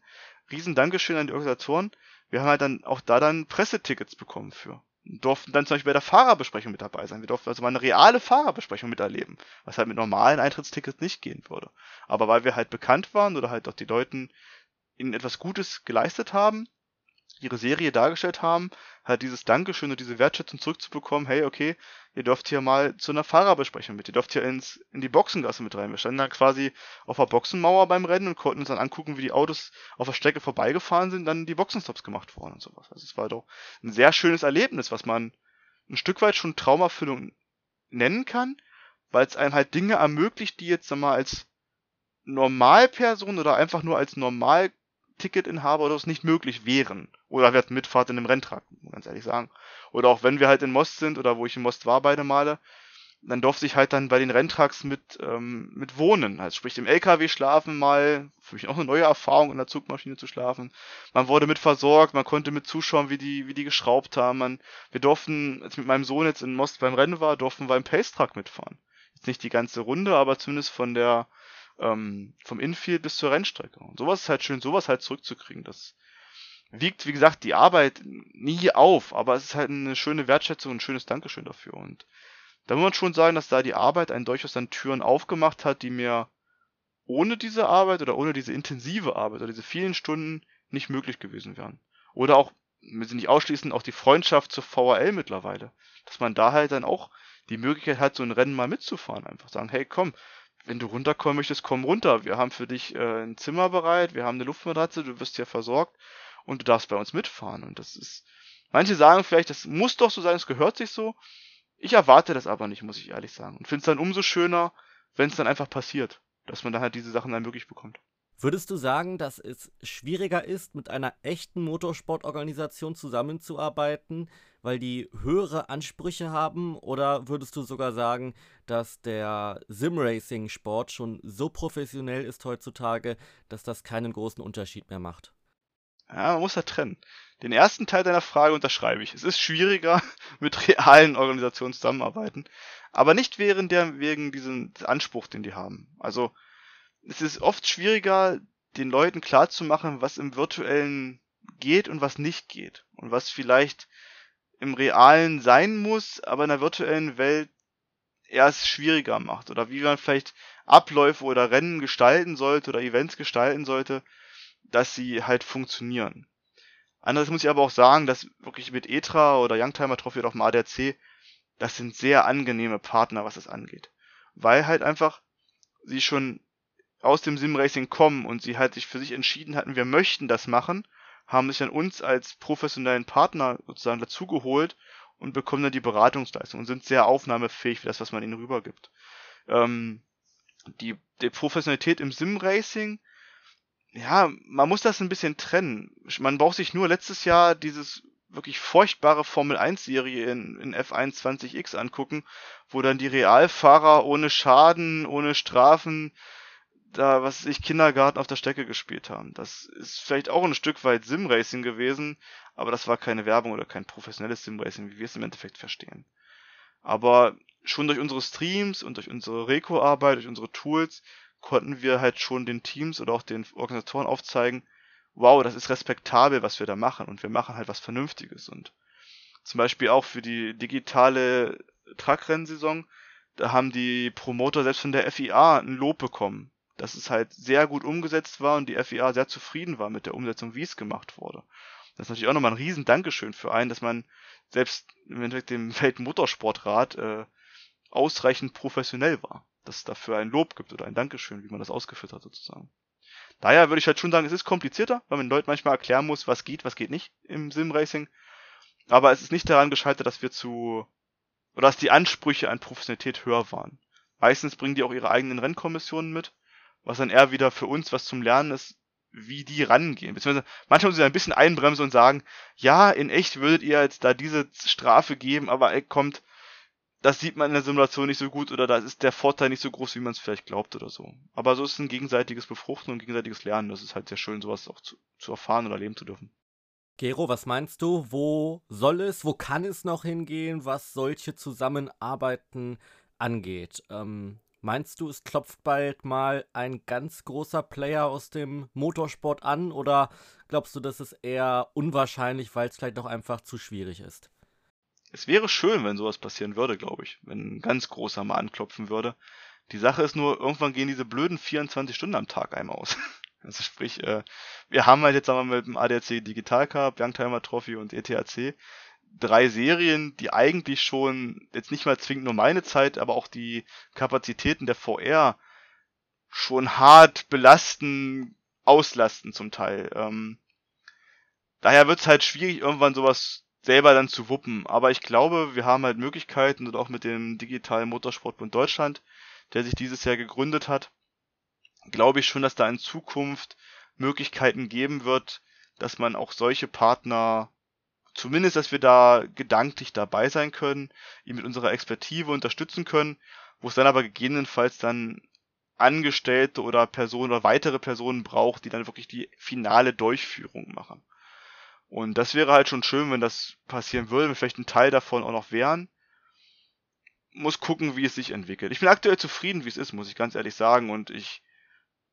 Riesen Dankeschön an die Organisatoren. Wir haben halt dann auch da dann Pressetickets bekommen für. Und durften dann zum Beispiel bei der Fahrerbesprechung mit dabei sein. Wir durften also mal eine reale Fahrerbesprechung miterleben, was halt mit normalen Eintrittstickets nicht gehen würde. Aber weil wir halt bekannt waren oder halt auch die Leuten ihnen etwas Gutes geleistet haben, ihre Serie dargestellt haben, halt dieses Dankeschön und diese Wertschätzung zurückzubekommen, hey, okay, ihr dürft hier mal zu einer Fahrerbesprechung mit, ihr dürft hier ins, in die Boxengasse mit rein. Wir standen da quasi auf der Boxenmauer beim Rennen und konnten uns dann angucken, wie die Autos auf der Strecke vorbeigefahren sind, dann die Boxenstops gemacht worden und sowas. Also es war doch ein sehr schönes Erlebnis, was man ein Stück weit schon Traumerfüllung nennen kann, weil es einem halt Dinge ermöglicht, die jetzt sag mal als Normalperson oder einfach nur als Normal-Ticketinhaber oder was nicht möglich wären. Oder wir hatten Mitfahrt in einem Renntrag, ganz ehrlich sagen. Oder auch wenn wir halt in Most sind oder wo ich in Most war beide Male, dann durfte ich halt dann bei den Renntracks mit, ähm, mit wohnen. Also sprich im LKW schlafen mal, für mich auch eine neue Erfahrung, in der Zugmaschine zu schlafen. Man wurde mit versorgt, man konnte mit zuschauen, wie die, wie die geschraubt haben. Man, wir durften, als ich mit meinem Sohn jetzt in Most beim Rennen war, durften wir im Pacetrack mitfahren. Jetzt nicht die ganze Runde, aber zumindest von der, ähm, vom Infield bis zur Rennstrecke. Und sowas ist halt schön, sowas halt zurückzukriegen. Das wiegt, wie gesagt, die Arbeit nie auf, aber es ist halt eine schöne Wertschätzung und ein schönes Dankeschön dafür. Und da muss man schon sagen, dass da die Arbeit einen durchaus dann Türen aufgemacht hat, die mir ohne diese Arbeit oder ohne diese intensive Arbeit oder diese vielen Stunden nicht möglich gewesen wären. Oder auch, wir sind nicht ausschließen, auch die Freundschaft zur VRL mittlerweile. Dass man da halt dann auch die Möglichkeit hat, so ein Rennen mal mitzufahren. Einfach sagen, hey, komm, wenn du runterkommen möchtest, komm runter. Wir haben für dich äh, ein Zimmer bereit, wir haben eine Luftmatratze, du wirst hier versorgt und du darfst bei uns mitfahren. Und das ist, manche sagen vielleicht, das muss doch so sein, es gehört sich so. Ich erwarte das aber nicht, muss ich ehrlich sagen. Und finde es dann umso schöner, wenn es dann einfach passiert, dass man dann halt diese Sachen dann möglich bekommt. Würdest du sagen, dass es schwieriger ist, mit einer echten Motorsportorganisation zusammenzuarbeiten, weil die höhere Ansprüche haben? Oder würdest du sogar sagen, dass der Simracing-Sport schon so professionell ist heutzutage, dass das keinen großen Unterschied mehr macht? Ja, man muss da trennen. Den ersten Teil deiner Frage unterschreibe ich. Es ist schwieriger, mit realen Organisationen zusammenarbeiten, aber nicht während der, wegen diesem Anspruch, den die haben. Also, es ist oft schwieriger, den Leuten klarzumachen, was im virtuellen geht und was nicht geht. Und was vielleicht im realen sein muss, aber in der virtuellen Welt erst schwieriger macht. Oder wie man vielleicht Abläufe oder Rennen gestalten sollte oder Events gestalten sollte, dass sie halt funktionieren. Andererseits muss ich aber auch sagen, dass wirklich mit Etra oder Youngtimer Trophy oder auch dem ADAC, das sind sehr angenehme Partner, was das angeht. Weil halt einfach sie schon aus dem Simracing kommen und sie halt sich für sich entschieden hatten, wir möchten das machen, haben sich dann uns als professionellen Partner sozusagen dazugeholt und bekommen dann die Beratungsleistung und sind sehr aufnahmefähig für das, was man ihnen rübergibt. Ähm, die, die Professionalität im Simracing ja, man muss das ein bisschen trennen. Man braucht sich nur letztes Jahr dieses wirklich furchtbare Formel 1 Serie in, in F1 20X angucken, wo dann die Realfahrer ohne Schaden, ohne Strafen, da, was ich Kindergarten auf der Strecke gespielt haben. Das ist vielleicht auch ein Stück weit Simracing gewesen, aber das war keine Werbung oder kein professionelles Simracing, wie wir es im Endeffekt verstehen. Aber schon durch unsere Streams und durch unsere Reco-Arbeit, durch unsere Tools konnten wir halt schon den Teams oder auch den Organisatoren aufzeigen, wow, das ist respektabel, was wir da machen und wir machen halt was Vernünftiges und zum Beispiel auch für die digitale Truckrennsaison, da haben die Promoter selbst von der FIA ein Lob bekommen, dass es halt sehr gut umgesetzt war und die FIA sehr zufrieden war mit der Umsetzung, wie es gemacht wurde. Das ist natürlich auch nochmal ein riesen Dankeschön für einen, dass man selbst im Endeffekt dem Weltmotorsportrat äh, ausreichend professionell war dass es dafür ein Lob gibt oder ein Dankeschön, wie man das ausgeführt hat sozusagen. Daher würde ich halt schon sagen, es ist komplizierter, weil man den Leuten manchmal erklären muss, was geht, was geht nicht im Sim-Racing. Aber es ist nicht daran gescheitert, dass wir zu, oder dass die Ansprüche an Professionalität höher waren. Meistens bringen die auch ihre eigenen Rennkommissionen mit, was dann eher wieder für uns was zum Lernen ist, wie die rangehen. Beziehungsweise manchmal müssen sie ein bisschen einbremsen und sagen, ja, in echt würdet ihr jetzt da diese Strafe geben, aber ey, kommt, das sieht man in der Simulation nicht so gut oder da ist der Vorteil nicht so groß, wie man es vielleicht glaubt oder so. Aber so ist ein gegenseitiges Befruchten und gegenseitiges Lernen. Das ist halt sehr schön, sowas auch zu, zu erfahren oder erleben zu dürfen. Gero, was meinst du? Wo soll es, wo kann es noch hingehen, was solche Zusammenarbeiten angeht? Ähm, meinst du, es klopft bald mal ein ganz großer Player aus dem Motorsport an oder glaubst du, das ist eher unwahrscheinlich, weil es vielleicht auch einfach zu schwierig ist? Es wäre schön, wenn sowas passieren würde, glaube ich. Wenn ein ganz großer mal anklopfen würde. Die Sache ist nur, irgendwann gehen diese blöden 24 Stunden am Tag einem aus. Also sprich, äh, wir haben halt jetzt wir mit dem ADAC Digital Cup, Youngtimer Trophy und ETAC drei Serien, die eigentlich schon jetzt nicht mal zwingend nur meine Zeit, aber auch die Kapazitäten der VR schon hart belasten, auslasten zum Teil. Ähm, daher wird es halt schwierig, irgendwann sowas selber dann zu wuppen. Aber ich glaube, wir haben halt Möglichkeiten und auch mit dem digitalen Motorsportbund Deutschland, der sich dieses Jahr gegründet hat, glaube ich schon, dass da in Zukunft Möglichkeiten geben wird, dass man auch solche Partner zumindest, dass wir da gedanklich dabei sein können, ihn mit unserer Expertise unterstützen können, wo es dann aber gegebenenfalls dann Angestellte oder Personen oder weitere Personen braucht, die dann wirklich die finale Durchführung machen. Und das wäre halt schon schön, wenn das passieren würde, wenn vielleicht ein Teil davon auch noch wären. Muss gucken, wie es sich entwickelt. Ich bin aktuell zufrieden, wie es ist, muss ich ganz ehrlich sagen. Und ich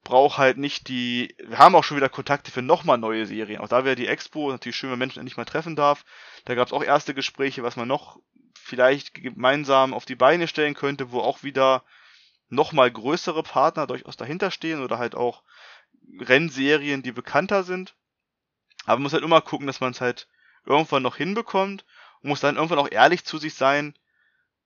brauche halt nicht die. Wir haben auch schon wieder Kontakte für nochmal neue Serien. Auch da wäre die Expo natürlich schön, wenn Menschen endlich mal treffen darf. Da gab es auch erste Gespräche, was man noch vielleicht gemeinsam auf die Beine stellen könnte, wo auch wieder nochmal größere Partner durchaus dahinter stehen oder halt auch Rennserien, die bekannter sind. Aber man muss halt immer gucken, dass man es halt irgendwann noch hinbekommt und muss dann irgendwann auch ehrlich zu sich sein,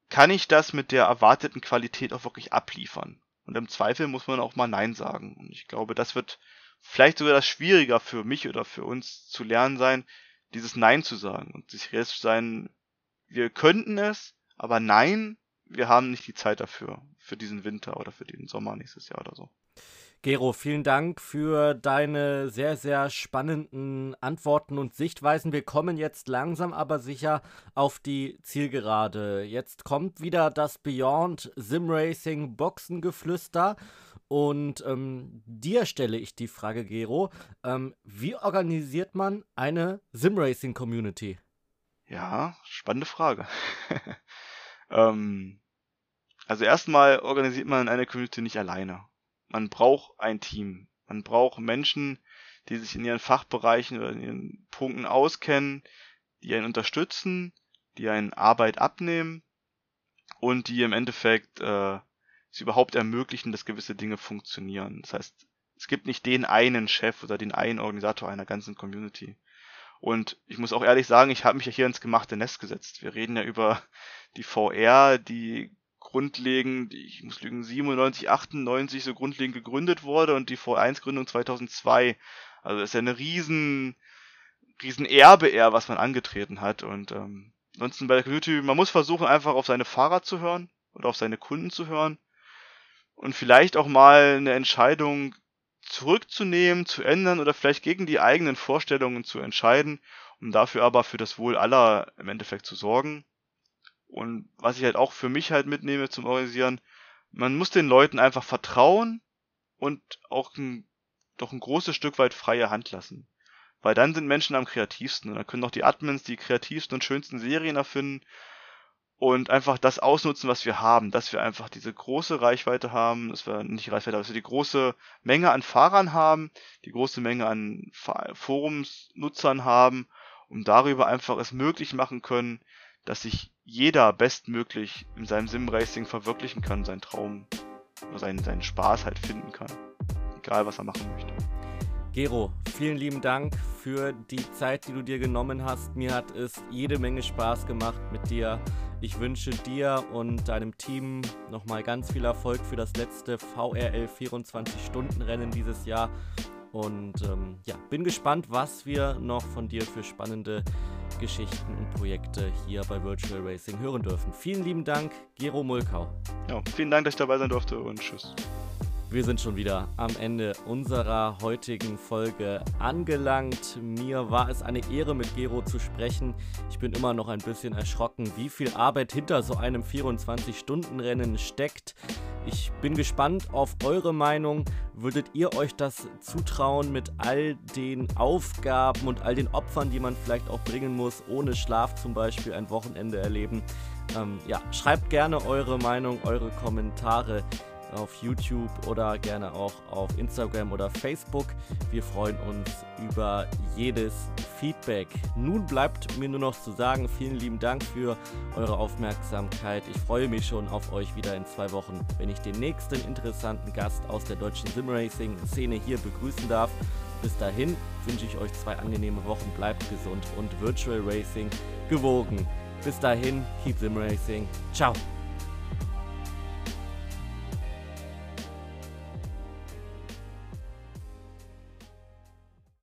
kann ich das mit der erwarteten Qualität auch wirklich abliefern? Und im Zweifel muss man auch mal Nein sagen. Und ich glaube, das wird vielleicht sogar das schwieriger für mich oder für uns zu lernen sein, dieses Nein zu sagen und sich jetzt sein, wir könnten es, aber nein, wir haben nicht die Zeit dafür, für diesen Winter oder für den Sommer nächstes Jahr oder so. Gero, vielen Dank für deine sehr, sehr spannenden Antworten und Sichtweisen. Wir kommen jetzt langsam aber sicher auf die Zielgerade. Jetzt kommt wieder das Beyond Sim Racing Boxengeflüster. Und ähm, dir stelle ich die Frage, Gero, ähm, wie organisiert man eine Sim Racing Community? Ja, spannende Frage. ähm, also erstmal organisiert man eine Community nicht alleine man braucht ein Team. Man braucht Menschen, die sich in ihren Fachbereichen oder in ihren Punkten auskennen, die einen unterstützen, die einen Arbeit abnehmen und die im Endeffekt äh, es überhaupt ermöglichen, dass gewisse Dinge funktionieren. Das heißt, es gibt nicht den einen Chef oder den einen Organisator einer ganzen Community. Und ich muss auch ehrlich sagen, ich habe mich ja hier ins gemachte Nest gesetzt. Wir reden ja über die VR, die grundlegend, ich muss lügen, 97, 98 so grundlegend gegründet wurde und die V1-Gründung 2002. Also das ist ja eine riesen, riesen Erbe eher, was man angetreten hat. Und ähm, ansonsten bei der Community, man muss versuchen, einfach auf seine Fahrer zu hören oder auf seine Kunden zu hören und vielleicht auch mal eine Entscheidung zurückzunehmen, zu ändern oder vielleicht gegen die eigenen Vorstellungen zu entscheiden, um dafür aber für das Wohl aller im Endeffekt zu sorgen. Und was ich halt auch für mich halt mitnehme zum Organisieren, man muss den Leuten einfach vertrauen und auch ein, doch ein großes Stück weit freie Hand lassen. Weil dann sind Menschen am kreativsten und dann können auch die Admins die kreativsten und schönsten Serien erfinden und einfach das ausnutzen, was wir haben, dass wir einfach diese große Reichweite haben, dass wir nicht Reichweite, aber dass wir die große Menge an Fahrern haben, die große Menge an Forumsnutzern haben, um darüber einfach es möglich machen können, dass sich jeder bestmöglich in seinem Sim-Racing verwirklichen kann, seinen Traum, seinen, seinen Spaß halt finden kann. Egal, was er machen möchte. Gero, vielen lieben Dank für die Zeit, die du dir genommen hast. Mir hat es jede Menge Spaß gemacht mit dir. Ich wünsche dir und deinem Team nochmal ganz viel Erfolg für das letzte VRL 24-Stunden-Rennen dieses Jahr. Und ähm, ja, bin gespannt, was wir noch von dir für spannende Geschichten und Projekte hier bei Virtual Racing hören dürfen. Vielen lieben Dank, Gero Mulkau. Ja, vielen Dank, dass ich dabei sein durfte und tschüss. Wir sind schon wieder am Ende unserer heutigen Folge angelangt. Mir war es eine Ehre, mit Gero zu sprechen. Ich bin immer noch ein bisschen erschrocken, wie viel Arbeit hinter so einem 24-Stunden-Rennen steckt. Ich bin gespannt auf eure Meinung. Würdet ihr euch das zutrauen mit all den Aufgaben und all den Opfern, die man vielleicht auch bringen muss, ohne Schlaf zum Beispiel ein Wochenende erleben? Ähm, ja, schreibt gerne eure Meinung, eure Kommentare auf YouTube oder gerne auch auf Instagram oder Facebook. Wir freuen uns über jedes Feedback. Nun bleibt mir nur noch zu sagen, vielen lieben Dank für eure Aufmerksamkeit. Ich freue mich schon auf euch wieder in zwei Wochen, wenn ich den nächsten interessanten Gast aus der deutschen Simracing-Szene hier begrüßen darf. Bis dahin wünsche ich euch zwei angenehme Wochen, bleibt gesund und Virtual Racing gewogen. Bis dahin, keep Sim Racing. Ciao.